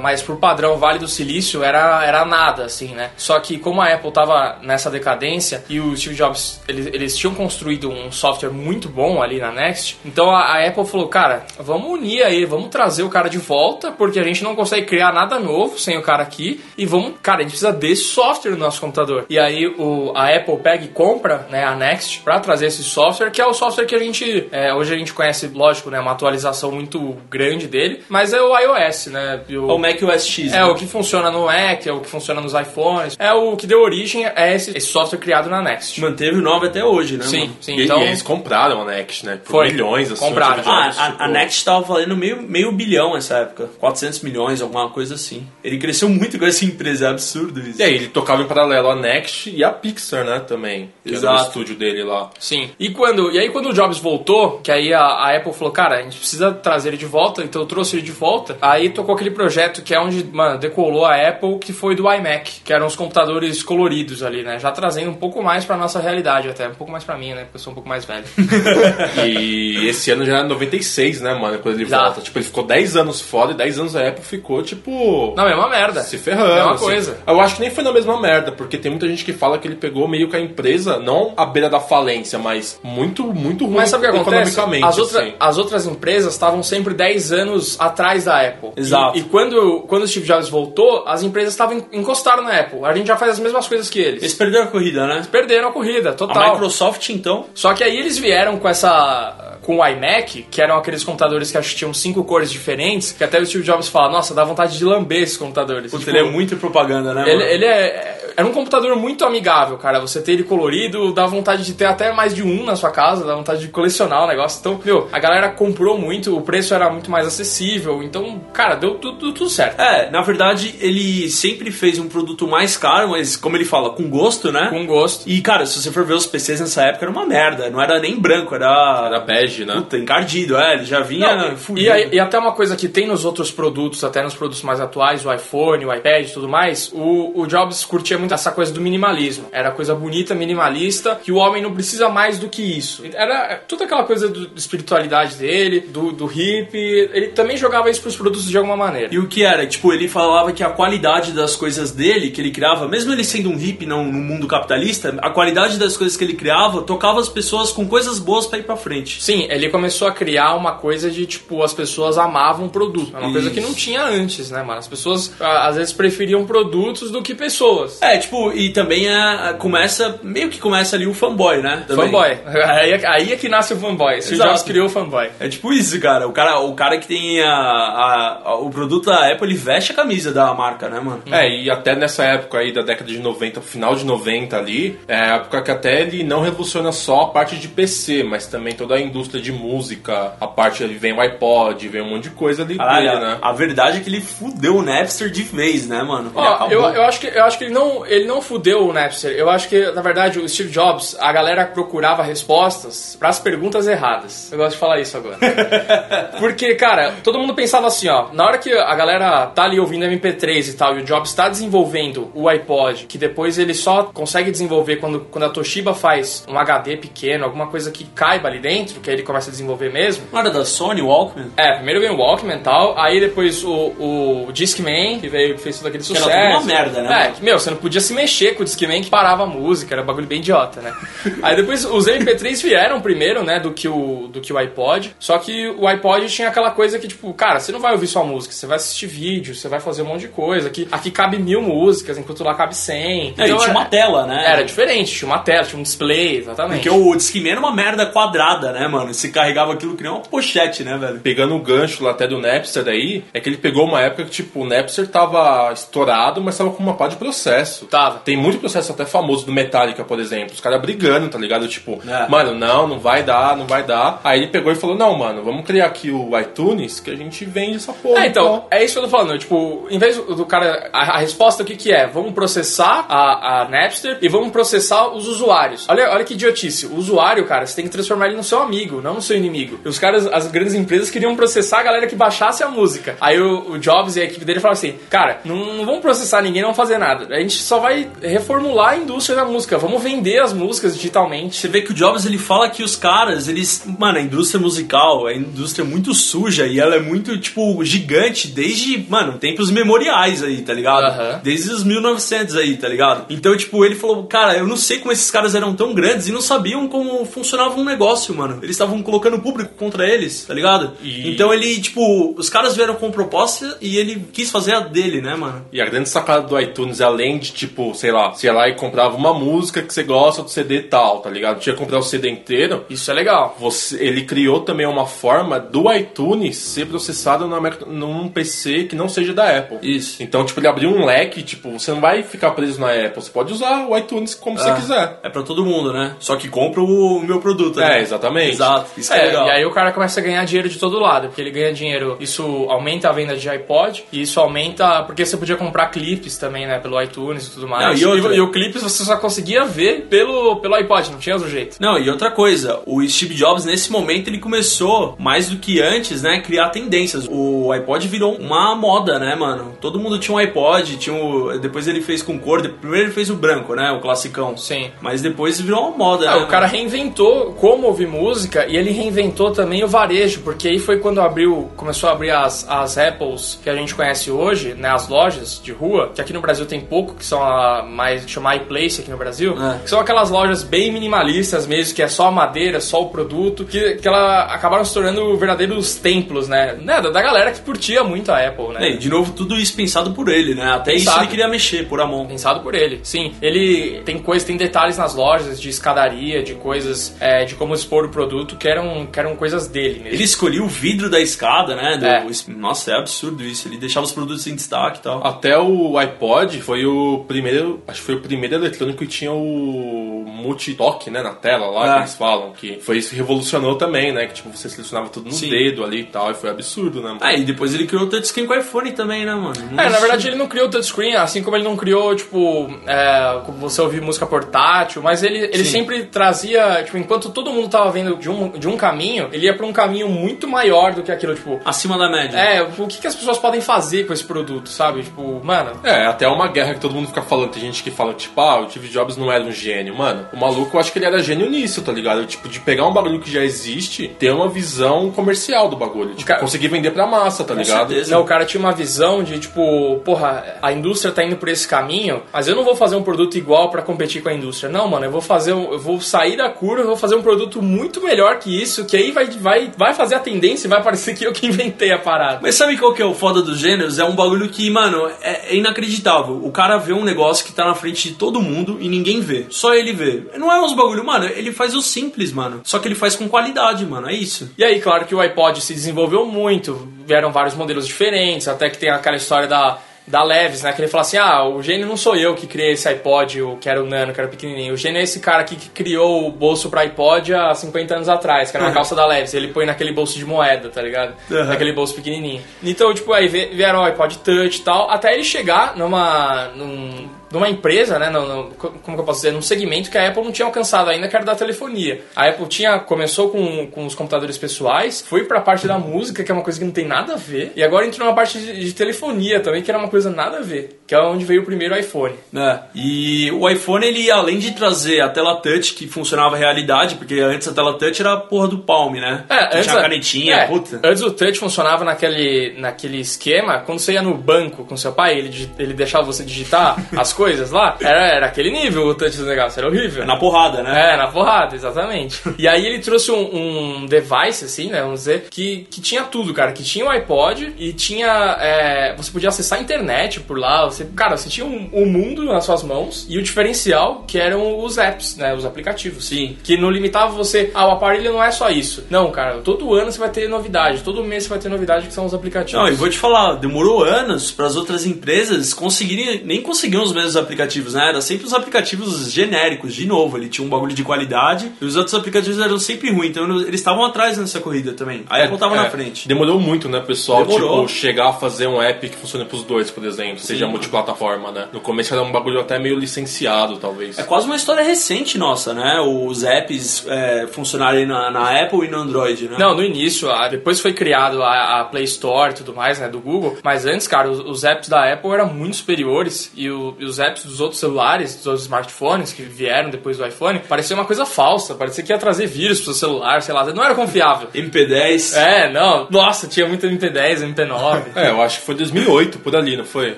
mas por padrão Vale do Silício era, era nada, assim, né? Só que como a Apple tava nessa decadência e o Steve Jobs, eles, eles tinham construído um software muito bom ali na Next, então a, a Apple falou, cara, vamos unir aí, vamos trazer o cara de volta, porque a gente não consegue criar nada novo sem o cara aqui, e vamos, cara, a gente precisa desse software no nosso computador. E aí o, a Apple pega e compra, né, a Next pra trazer esse software, que é o software que a gente, é, hoje a gente conhece, lógico, né, uma atualização muito grande dele, mas é o iOS, né? O- É o Mac OS X. é né? o que funciona no Mac, é o que funciona nos iPhones, é o que deu origem a esse, esse software criado na Next. Manteve o nome até hoje, né? Sim, mano? sim. E, Então, e eles compraram a Next, né? Por Foi. milhões, assim. Compraram. Ah, a, a ficou- Next tava valendo meio, meio bilhão nessa época. 400 milhões, alguma coisa assim. Ele cresceu muito com essa empresa, é absurdo isso. E aí, ele tocava em paralelo a Next e a Pixar, né, também. Era o Exato. estúdio dele lá. Sim. E quando, e aí quando o Jobs voltou, que aí a, a Apple falou, cara, a gente precisa trazer ele de volta, então eu trouxe ele de volta. Aí tocou aquele projeto que é onde, mano, decolou a Apple, que foi do iMac, que eram os computadores coloridos ali, né? Já trazendo um pouco mais pra nossa realidade até, um pouco mais pra mim, né? Porque eu sou um pouco mais velho. E esse ano já era 96, né, mano, quando ele Exato. volta. Tipo, ele ficou 10 anos fora e 10 anos a Apple ficou, tipo... Não, é uma merda. Se ferrando. É uma assim. coisa. Eu acho que nem foi na mesma merda, porque tem muita gente que fala que ele pegou meio que a empresa, não à beira da falência, mas muito, muito ruim Mas sabe o que acontece? economicamente. As, outra- assim. as outras empresas estavam sempre 10 anos atrás da Apple. Exato. E, e quando, quando o Steve Jobs voltou, as empresas estavam encostaram na Apple. A gente já faz as mesmas coisas que eles. Eles perderam a corrida, né? Perderam a corrida, A total. Microsoft, então, Só que aí eles vieram com essa com o iMac, que eram aqueles computadores que acho que tinham cinco cores diferentes, que até o Steve Jobs fala, nossa, dá vontade de lamber esses computadores. Puta, Tipo, ele é muito propaganda, né, ele, ele é. Era um computador muito amigável, cara. Você ter ele colorido, dá vontade de ter até mais de um na sua casa, dá vontade de colecionar o negócio. Então, meu, a galera comprou muito, o preço era muito mais acessível. Então, cara, deu tudo, tudo certo. É, na verdade, ele sempre fez um produto mais caro, mas como ele fala, com gosto, né? Com gosto. E, cara, se você for ver os PCs nessa época, era uma merda. Não era nem branco, era. Era bege, né? Puta, encardido, é. Ele já vinha Não, fudido. e, e até uma coisa que tem nos outros produtos, até nos produtos mais atuais, o iPhone, o iPad e tudo mais, o, o Jobs curtia muito essa coisa do minimalismo. Era coisa bonita, minimalista, que o homem não precisa mais do que isso. Era toda aquela coisa do, de espiritualidade dele, do, do hippie. Ele também jogava isso pros produtos de alguma maneira. E o que era? Tipo, ele falava que a qualidade das coisas dele, que ele criava, mesmo ele sendo um hippie não, no mundo capitalista, a qualidade das coisas que ele criava tocava as pessoas com coisas boas pra ir pra frente. Sim, ele começou a criar uma coisa de tipo, as pessoas amavam o produto. É uma coisa que Isso. não tinha antes, né, mano? As pessoas às vezes preferiam produtos do que pessoas. É, tipo, e também é, começa, meio que começa ali o fanboy, né? Também. Fanboy. Aí, é- aí é que nasce o fanboy. Steve Exato. Jobs criou o fanboy. É tipo isso, cara. O cara, o cara que tem a, a- a- o produto da Apple, ele veste a camisa da marca, né, mano? É, e até nessa época aí da década de 90, final de 90 ali, é a época que até ele não revoluciona só a parte de PC, mas também toda a indústria de música, a parte ali vem o iPod, vem um monte de coisa ali Caralho, dele, né? a verdade é que ele fudeu o Napster de vez, né, mano? Ó, eu, eu acho que, eu acho que ele, não, ele não fudeu o Napster. Eu acho que, na verdade, o Steve Jobs, a galera procurava respostas para as perguntas erradas. Eu gosto de falar isso agora. Porque, cara, todo mundo pensava assim, ó, na hora que a galera tá ali ouvindo MP3 e tal, e o Jobs tá desenvolvendo o iPod, que depois ele só consegue desenvolver quando, quando a Toshiba faz um HD pequeno, alguma coisa que caiba ali dentro, que aí ele começa a desenvolver mesmo. Não era da Sony, Walkman? É, primeiro veio o Walkman e tal, aí depois o, o Discman, que veio que fez todo aquele era sucesso. tudo uma merda, né, É, que, meu, você não podia se mexer com o Discman que parava a música, era um bagulho bem idiota, né? aí depois os MP3 vieram primeiro, né, do que, o, do que o iPod, só que o iPod tinha aquela coisa que, tipo, cara, você não vai ouvir só música, você vai assistir vídeo, você vai fazer um monte de coisa, aqui, aqui cabe mil músicas, enquanto lá cabe cem. É, e tinha uma tela, né? Era diferente, tinha uma tela, tinha um display, exatamente. Porque o Discman era uma merda quadrada, né, mano? Se carregava aquilo que nem uma pochete, né, velho? Pegando o gancho lá até do Napster daí, é que ele pegou uma época que, tipo, o Napster tava estourado, mas tava com uma pá de processo. Tava. Tem muito processo até famoso do Metallica, por exemplo. Os caras brigando, tá ligado? Tipo, É. mano, não, não vai dar, não vai dar. Aí ele pegou e falou, não, mano, vamos criar aqui o iTunes que a gente vende essa porra. É, então, é isso que eu tô falando. Tipo, em vez do cara. A, a resposta o que, que é? Vamos processar a, a Napster e vamos processar os usuários. Olha, olha que idiotice. O usuário, cara, você tem que transformar ele no seu amigo, não no seu inimigo. E os caras, as grandes empresas queriam processar a galera que baixasse a música. Aí o, o Jobs e a equipe dele falaram assim: cara, não, não vamos processar ninguém, não vamos fazer nada. A gente só vai reformular a indústria da música. Vamos vender as músicas digitalmente. Você vê que o Jobs ele fala que os caras, eles. Mano, a indústria musical é indústria muito suja e ela é muito, tipo, gigante desde, mano, tempos memoriais aí, tá ligado? Desde os 1900 aí, tá ligado? Então, tipo, ele falou, cara, eu não sei como esses caras eram tão grandes e não sabiam como funcionava um negócio, mano. Eles estavam colocando o público contra eles, tá ligado? E- Então ele, tipo, os caras vieram com proposta e ele quis fazer a dele, né, mano? E a grande sacada do iTunes, além de, tipo, sei lá, você ia lá e comprava uma música que você gosta do CD tal, tá ligado? Tinha que comprar o CD inteiro. Isso é legal. Você, ele criou também uma forma do iTunes ser processado Mac- num PC que não seja da Apple. Isso. Então, tipo, ele abriu um leque, tipo, você não vai ficar preso na Apple, você pode usar o iTunes como você Ah, quiser. É pra todo mundo, né? Só que compra o meu produto, né? É, exatamente. Exato. Isso que é, É, legal. e aí o cara começa a ganhar dinheiro de todo lado, porque ele ganha dinheiro, isso aumenta a venda de iPod, e isso aumenta, porque você podia comprar clipes também, né, pelo iTunes e tudo mais. Não, e outra- e o clipes você só conseguia ver pelo, pelo iPod, não tinha outro jeito. Não, e outra coisa, o Steve Jobs nesse momento ele começou, mais do que antes, né, criar tendências. O iPod virou uma moda, né, mano? Todo mundo tinha um iPod, tinha o... depois ele fez com cor, primeiro ele fez o branco, né, o classicão. Sim. Mas depois virou uma moda, Ah, né? o cara reinventou como ouvir música e ele reinventou também o varejo, porque aí foi quando abriu, começou a abrir as, as Apples que a gente conhece hoje, né, as lojas de rua, que aqui no Brasil tem pouco, que são a mais chama iPlace aqui no Brasil, É. que são aquelas lojas bem minimalistas mesmo, que é só a madeira, só o produto, que, que ela acabaram se tornando verdadeiros templos, né, né da, da galera que curtia muito a Apple, né? É, e de novo, tudo isso pensado por ele, né? Até isso Pensado. ele queria mexer, por a mão. Pensado por ele. Sim, ele tem coisas, tem detalhes nas lojas de escadaria, de coisas, é, de como expor o produto, que eram, que eram coisas dele mesmo. Ele escolhia o vidro da escada, né? do- É. Nossa, é absurdo isso. Ele deixava os produtos em destaque e tal. Até o iPod foi o primeiro, acho que foi o primeiro eletrônico que tinha o multitoque, né, na tela lá, Ah. que eles falam, que foi isso que revolucionou também, né, que tipo, você selecionava tudo no Sim. dedo ali e tal, e foi absurdo, né? Ah, e depois ele criou o touchscreen com o iPhone também, né, mano? Não É, na verdade ele não criou o touchscreen, assim como ele não criou, tipo, é, como você ouvir música portátil, mas ele, ele Sim. sempre trazia, tipo, enquanto todo mundo tava vendo de um, de um caminho, ele ia pra um caminho muito maior do que aquilo, tipo, Acima da média. é, o que, que as pessoas podem fazer com esse produto, sabe? Tipo, mano, É, até uma guerra que todo mundo fica falando. Tem gente que fala, tipo, ah, o Steve Jobs não era um gênio. Mano, o maluco, eu acho que ele era gênio nisso, tá ligado? Tipo, de pegar um bagulho que já existe, ter uma visão comercial do bagulho. Tipo, Cara- conseguir vender pra massa, tá Com ligado? certeza. Não, o cara tinha uma visão de tipo, porra, a indústria tá indo por esse caminho, mas eu não vou fazer um produto igual pra competir com a indústria. Não, mano, eu vou fazer, um- eu vou sair da curva, eu vou fazer um produto muito melhor que isso, que aí vai, vai, vai fazer a tendência e vai parecer que eu que inventei a parada. Mas sabe qual que é o foda dos gêneros? É um bagulho que, mano, é, é inacreditável. O cara vê um negócio que tá na frente de todo mundo e ninguém vê. Só ele vê. Não é uns bagulho, mano, ele faz o simples, mano. Só que ele faz com qualidade, mano. É isso. E aí, claro que o iPod se desenvolveu muito, vieram vários modelos diferentes, até que tem aquela história da, da Levis, né? Que ele fala assim: ah, o gênio não sou eu que criei esse iPod, o que era o Nano, que era pequenininho. O gênio é esse cara aqui que criou o bolso pra iPod há 50 anos atrás, que era na calça da Levis. Ele põe naquele bolso de moeda, tá ligado? Uhum. Naquele bolso pequenininho. Então, tipo, aí vie- vieram o iPod Touch e tal, até ele chegar numa. Num, numa empresa, né, no, no- como que eu posso dizer, num segmento que a Apple não tinha alcançado ainda, que era da telefonia. A Apple tinha, começou com, com os computadores pessoais, foi pra parte da música, que é uma coisa que não tem nada a ver, e agora entrou na parte de, de telefonia também, que era uma coisa nada a ver, que é onde veio o primeiro iPhone. É. E o iPhone, ele, além de trazer a tela touch que funcionava realidade, porque antes a tela touch era a porra do Palm, né? Que tinha a canetinha, é, puta. Antes o touch funcionava naquele, naquele esquema, quando você ia no banco com seu pai, ele, ele deixava você digitar as coisas lá, era, era aquele nível o touch do negócio, era horrível. Na porrada, né? É, na porrada, exatamente. e aí ele trouxe um, um device, assim, né, vamos dizer, que, que tinha tudo, cara. Que tinha o iPod e tinha... é, você podia acessar a internet por lá. Você, cara, você tinha um- o mundo nas suas mãos e o diferencial que eram os apps, né, os aplicativos. Sim. Que não limitava você... Ah, o aparelho não é só isso. Não, cara, todo ano você vai ter novidade. Todo mês você vai ter novidade que são os aplicativos. Não, e vou te falar, demorou anos para as outras empresas conseguirem, nem conseguiam os mesmos aplicativos, né? Era sempre os aplicativos genéricos, de novo, ele tinha um bagulho de qualidade e os outros aplicativos eram sempre ruins, então eles estavam atrás nessa corrida também. A Apple tava É, na frente. Demorou muito, né, pessoal? Demorou. Tipo, chegar a fazer um app que funcione pros dois, por exemplo, seja mano. multiplataforma, né? No começo era um bagulho até meio licenciado, talvez. É quase uma história recente nossa, né? Os apps é, funcionarem na, na Apple e no Android, né? Não, no início, depois foi criado a, a Play Store e tudo mais, né, do Google. Mas antes, cara, os, os apps da Apple eram muito superiores e, o- e os apps dos outros celulares, dos outros smartphones que vieram depois do iPhone, parecia uma coisa falsa. Parecia que ia trazer vírus pro seu celular, sei lá, não era confiável. MP10. É, não. Nossa, tinha muito MP10, MP9. É, eu acho que foi 2008, por ali, não foi?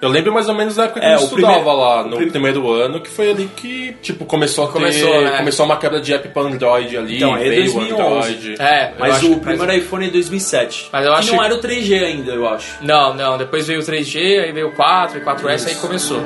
Eu lembro mais ou menos da época que É, eu estudava primeiro- lá, no prim- primeiro ano, que foi ali que, tipo, começou a ter... Começou, né? Começou uma quebra de app pra Android ali, Então, é veio 2011. o Android. É, Mas o que- primeiro iPhone é 2007. Mas eu que acho não que- era o 3G ainda, eu acho. Não, não. Depois veio o 3G, aí veio o 4 e 4S, aí começou.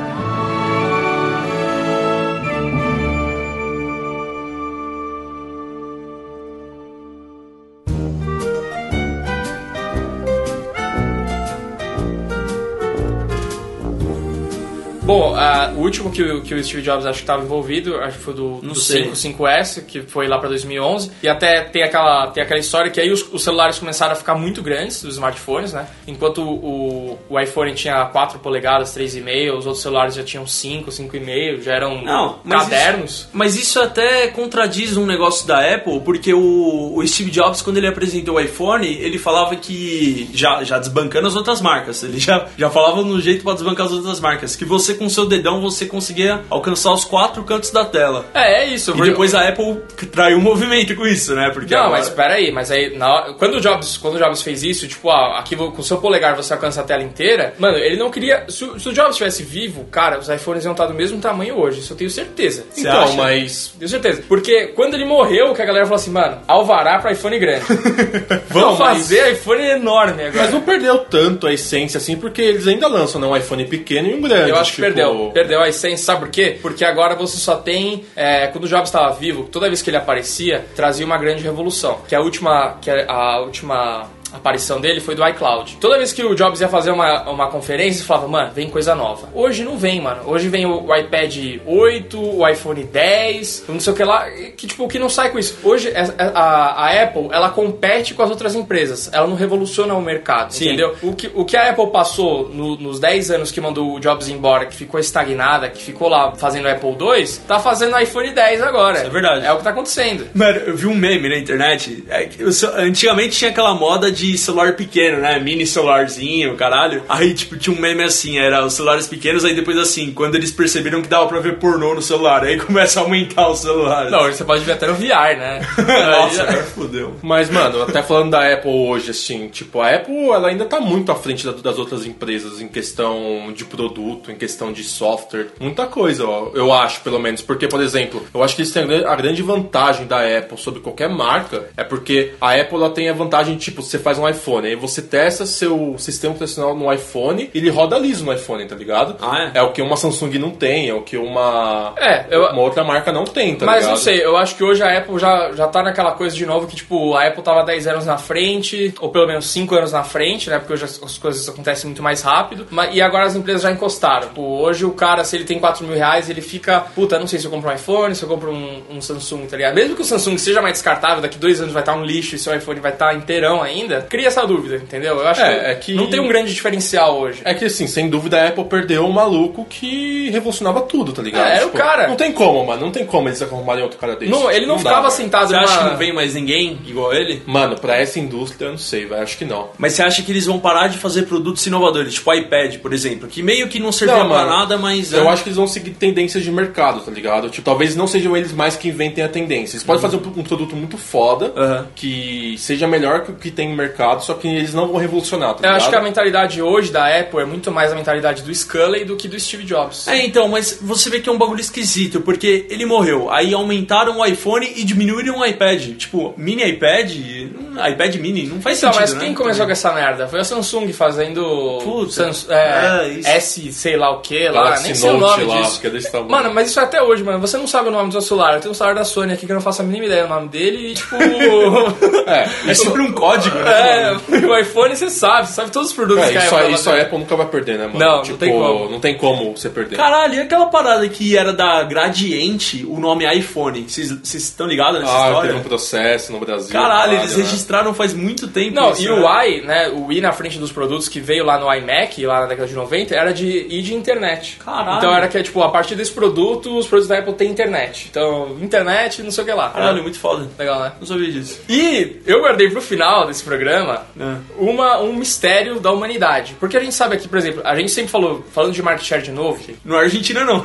Bom, ah, o último que, o- que o Steve Jobs acho que estava envolvido, acho que foi do, do sei. 5, 5S, que foi lá para 2011. E até tem aquela, tem aquela história que aí os, os celulares começaram a ficar muito grandes, os smartphones, né? Enquanto o, o iPhone tinha 4 polegadas, 3,5, os outros celulares já tinham 5, 5,5, já eram Não, mas cadernos. Isso, mas isso até contradiz um negócio da Apple, porque o, o Steve Jobs, quando ele apresentou o iPhone, ele falava que. Já, já desbancando as outras marcas, ele já, já falava no jeito pra desbancar as outras marcas, que você com seu dedão você conseguia alcançar os quatro cantos da tela. É, é isso. E depois a Apple traiu um movimento com isso, né? Porque Não, agora- mas peraí, mas aí, na quando, o Jobs, quando o Jobs fez isso, tipo, ah, aqui com o seu polegar você alcança a tela inteira, mano, ele não queria. Se, o- se o Jobs estivesse vivo, cara, os iPhones iam estar do mesmo tamanho hoje, isso eu tenho certeza. Você Então, acha? mas... Tenho certeza. Porque quando ele morreu, que a galera falou assim, mano, alvará pra iPhone grande. Vamos Não, mas- fazer iPhone enorme agora. Mas não perdeu tanto a essência assim, porque eles ainda lançam né, um iPhone pequeno e um grande. Eu acho que tipo, Perdeu, perdeu a essência, sabe por quê? Porque agora você só tem. é, quando o Jobs estava vivo, toda vez que ele aparecia, trazia uma grande revolução. Que a última. Que a última aparição dele foi do iCloud. Toda vez que o Jobs ia fazer uma, uma conferência, ele falava, mano, vem coisa nova. Hoje não vem, mano. Hoje vem o, o iPad 8, o iPhone 10, não sei o que lá, que tipo, que não sai com isso. Hoje é- é- a, a Apple, ela compete com as outras empresas. Ela não revoluciona o mercado, Sim. entendeu? O que, o que a Apple passou no- nos 10 anos que mandou o Jobs embora, que ficou estagnada, que ficou lá fazendo o Apple 2, tá fazendo o iPhone 10 agora. Isso é verdade. É o que tá acontecendo. Mano, eu vi um meme na internet. é Antigamente tinha aquela moda de celular pequeno, né? Mini celularzinho, caralho. Aí, tipo, tinha um meme assim, era os celulares pequenos, aí depois assim, quando eles perceberam que dava pra ver pornô no celular, aí começa a aumentar o celular. Não, você pode ver até no VR, né? Nossa, fodeu. Mas, mano, até falando da Apple hoje, assim, tipo, a Apple, ela ainda tá muito à frente da- das outras empresas em questão de produto, em questão de software, muita coisa, ó, eu acho, pelo menos. Porque, por exemplo, eu acho que eles têm a grande vantagem da Apple sobre qualquer marca é porque a Apple, ela tem a vantagem, tipo, você faz um iPhone, aí você testa seu sistema operacional no iPhone e ele roda liso no iPhone, tá ligado? Ah, é? É o que uma Samsung não tem, é o que uma, É, eu- uma outra marca não tem, tá Mas ligado? não sei, eu acho que hoje a Apple já, já tá naquela coisa de novo que, tipo, a Apple tava 10 anos na frente, ou pelo menos 5 anos na frente, né? Porque hoje as, as coisas acontecem muito mais rápido. Mas, e agora as empresas já encostaram. Tipo, hoje o cara, se ele tem 4 mil reais, ele fica, puta, não sei se eu compro um iPhone, se eu compro um, um Samsung, tá ligado? Mesmo que o Samsung seja mais descartável, daqui dois anos vai estar um lixo e seu iPhone vai estar inteirão ainda, cria essa dúvida, entendeu? Eu acho É, que, é que- não tem um grande diferencial hoje. É que, assim, sem dúvida a Apple perdeu um maluco que revolucionava tudo, tá ligado? É, era o cara. Não tem como, mano. Não tem como eles arrumarem outro cara desse. Não, ele não, dá, ficava velho. sentado Você numa... acha que não vem mais ninguém igual ele? Mano, pra essa indústria eu não sei, velho. Acho que não. Mas você acha que eles vão parar de fazer produtos inovadores, tipo o iPad, por exemplo, que meio que não servia Não, pra mano, nada, mas. Eu é. acho que eles vão seguir tendências de mercado, tá ligado? Tipo, talvez não sejam eles mais que inventem a tendência. Eles podem fazer um, um produto muito foda, Aham. que seja melhor que o que tem no mercado, só que eles não vão revolucionar, tá Eu acho que a mentalidade hoje da Apple é muito mais a mentalidade do Scully do que do Steve Jobs. É, então, mas você vê que é um bagulho esquisito, porque ele morreu, aí aumentaram o iPhone e diminuíram o iPad. Tipo, mini iPad, hum, iPad mini, não faz Então, sentido, mas né? quem começou com essa merda? Foi a Samsung fazendo Puta. Samsung, é, É. S sei lá o que lá, Galaxy nem sei o nome lá, disso. que é desse tamanho. Mano, mas isso é até hoje, mano. Você não sabe o nome do seu celular. Eu tenho um celular da Sony aqui que eu não faço a mínima ideia do nome dele e, tipo... É, É sempre um código, né? É, o iPhone você sabe, você sabe todos os produtos é, que a isso, Apple a- isso a. Apple nunca vai perder, né, mano? Não, não tipo, tem como. Não tem como você perder. Caralho, e aquela parada que era da Gradiente, o nome iPhone? Vocês estão ligados nessa ah, história? teve um processo no Brasil. Caralho, eles né? registraram faz muito tempo. Não, isso, e né? o i, né, o i na frente dos produtos que veio lá no iMac, lá na década de 90, era de i de internet. Caralho. Então era que, tipo, a partir desse produto, os produtos da Apple têm internet. Então, internet, não sei o que lá. Caralho, muito foda. Legal, né? Não sabia disso. E eu guardei pro final desse programa É. uma, um mistério da humanidade. Porque a gente sabe aqui, por exemplo, a gente sempre falou, falando de market share de novo, Não é Argentina, não.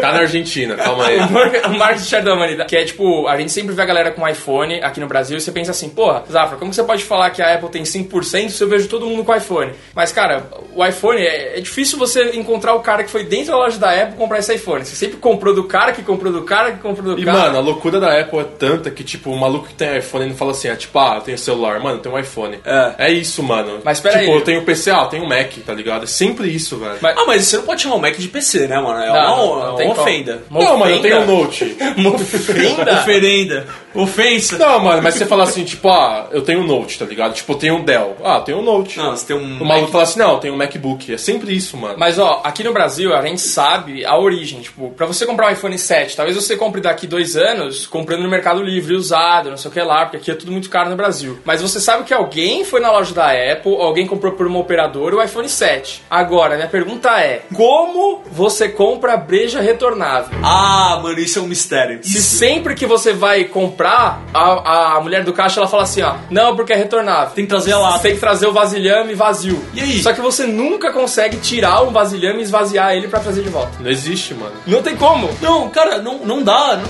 Tá na Argentina, calma aí. o mar- o market share da humanidade, que é tipo, a gente sempre vê a galera com iPhone aqui no Brasil e você pensa assim, porra, Zafra, como você pode falar que a Apple tem 5% se eu vejo todo mundo com iPhone? Mas, cara, o iPhone, é, é difícil você encontrar o cara que foi dentro da loja da Apple comprar esse iPhone. Você sempre comprou do cara que comprou do cara que comprou do E, cara. mano, a loucura da Apple é tanta que, tipo, o maluco que tem iPhone ele fala assim, é tipo, ah, eu tenho celular, mano, tenho um iPhone. É. É isso, mano. Mas pera tipo, aí. eu tenho PC, ah, eu tenho um Mac, tá ligado? É sempre isso, velho. Mas- Ah, mas você não pode chamar o Mac de PC, né, mano? É Não, uma, não, não tem uma ofenda. Uma não, mano, eu tenho um ofenda? Note. Uma ofenda? Oferenda. Ofensa. Não, mano, mas você fala assim, tipo, ah, eu tenho um Note, tá ligado? Tipo, eu tenho um Dell. Ah, eu tenho um Note. Não, você tem um. O maluco fala assim, não, eu tenho um MacBook. É sempre isso, mano. Mas ó, aqui no Brasil a gente sabe a origem. Tipo, pra você comprar um iPhone 7, talvez você compre daqui dois anos comprando no Mercado Livre, usado, não sei o que lá, porque aqui é tudo muito caro no Brasil. Mas você sabe que alguém foi na loja da Apple, alguém comprou por uma operadora o iPhone 7. Agora, minha pergunta é: como você compra a breja retornável? Ah, mano, isso é um mistério. Se sempre que você vai comprar, a, a mulher do caixa ela fala assim, ó, não, porque é retornável. Tem que trazer. Você tem que trazer o vasilhame vazio. E aí? Só que você nunca consegue tirar o vasilhame e esvaziar ele pra trazer de volta. Não existe, mano. Não tem como. Não, cara, não, não dá.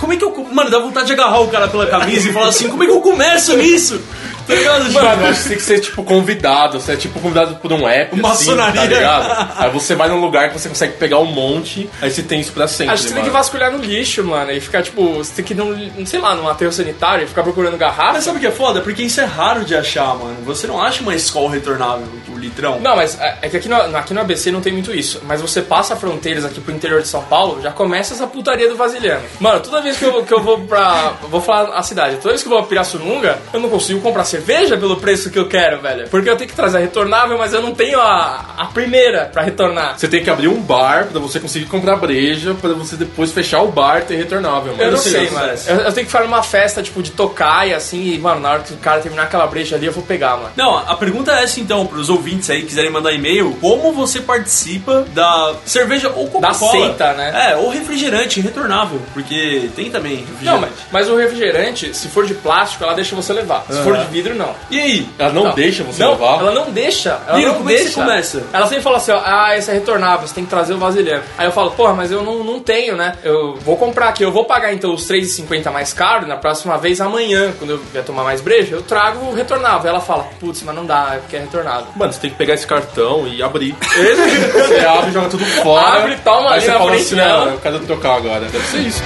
Como é que eu. Mano, dá vontade de agarrar o cara pela camisa e falar assim: como é que eu começo nisso? Ligado? Tipo, Mano, eu acho que você tem que ser, tipo, convidado. Você é, tipo, convidado por um app, Maçonaria. assim, tá ligado? Aí você vai num lugar que você consegue pegar um monte, aí você tem isso pra sempre, Acho que você tem que mano. vasculhar no lixo, mano, e ficar, tipo, você tem que ir num, sei lá, num aterro sanitário e ficar procurando garrafa. Mas sabe o que é foda? Porque isso é raro de achar, mano. Você não acha uma escola retornável, o litrão? Não, mas é é que aqui no, aqui no ABC não tem muito isso. Mas você passa fronteiras aqui pro interior de São Paulo, já começa essa putaria do vasilhame. Mano, toda vez que eu, que eu vou pra. Vou falar a cidade, toda vez que eu vou a Pirassununga, eu não consigo comprar cerveja pelo preço que eu quero, velho. Porque eu tenho que trazer a retornável, mas eu não tenho a, a primeira pra retornar. Você tem que abrir um bar pra você conseguir comprar breja, pra você depois fechar o bar e ter retornável, mano. Eu não sei sei, se mano. Eu, eu tenho que fazer uma festa, tipo, de tocaia, assim, e, mano, na hora que o cara terminar aquela breja ali, eu vou pegar, mano. Não, a pergunta é essa então, pros ouvintes aí que quiserem mandar e-mail, como você participa da cerveja ou Coca-Cola? Da seita, né? É, ou refrigerante retornável, porque tem também refrigerante. Não, mas, mas o refrigerante, se for de plástico, ela deixa você levar. Se for de vidro, não. E aí? Ela não, Não. deixa você não, levar? Ela não deixa. Ela Niro, não como é que deixa. você começa? Ela sempre fala assim, ó, ah, esse é retornável, você tem que trazer o vasilhame. Aí eu falo, porra, mas eu não, não tenho, né? Eu vou comprar aqui, eu vou pagar então os 3,50 mais caro, na próxima vez, amanhã, quando eu vier tomar mais breja, eu trago o retornável. Ela fala, putz, mas não dá, é porque é retornável. Mano, você tem que pegar esse cartão e abrir. você abre, joga tudo fora. Abre, toma aí ali você fala assim, não, eu quero trocar agora. Deve ser isso.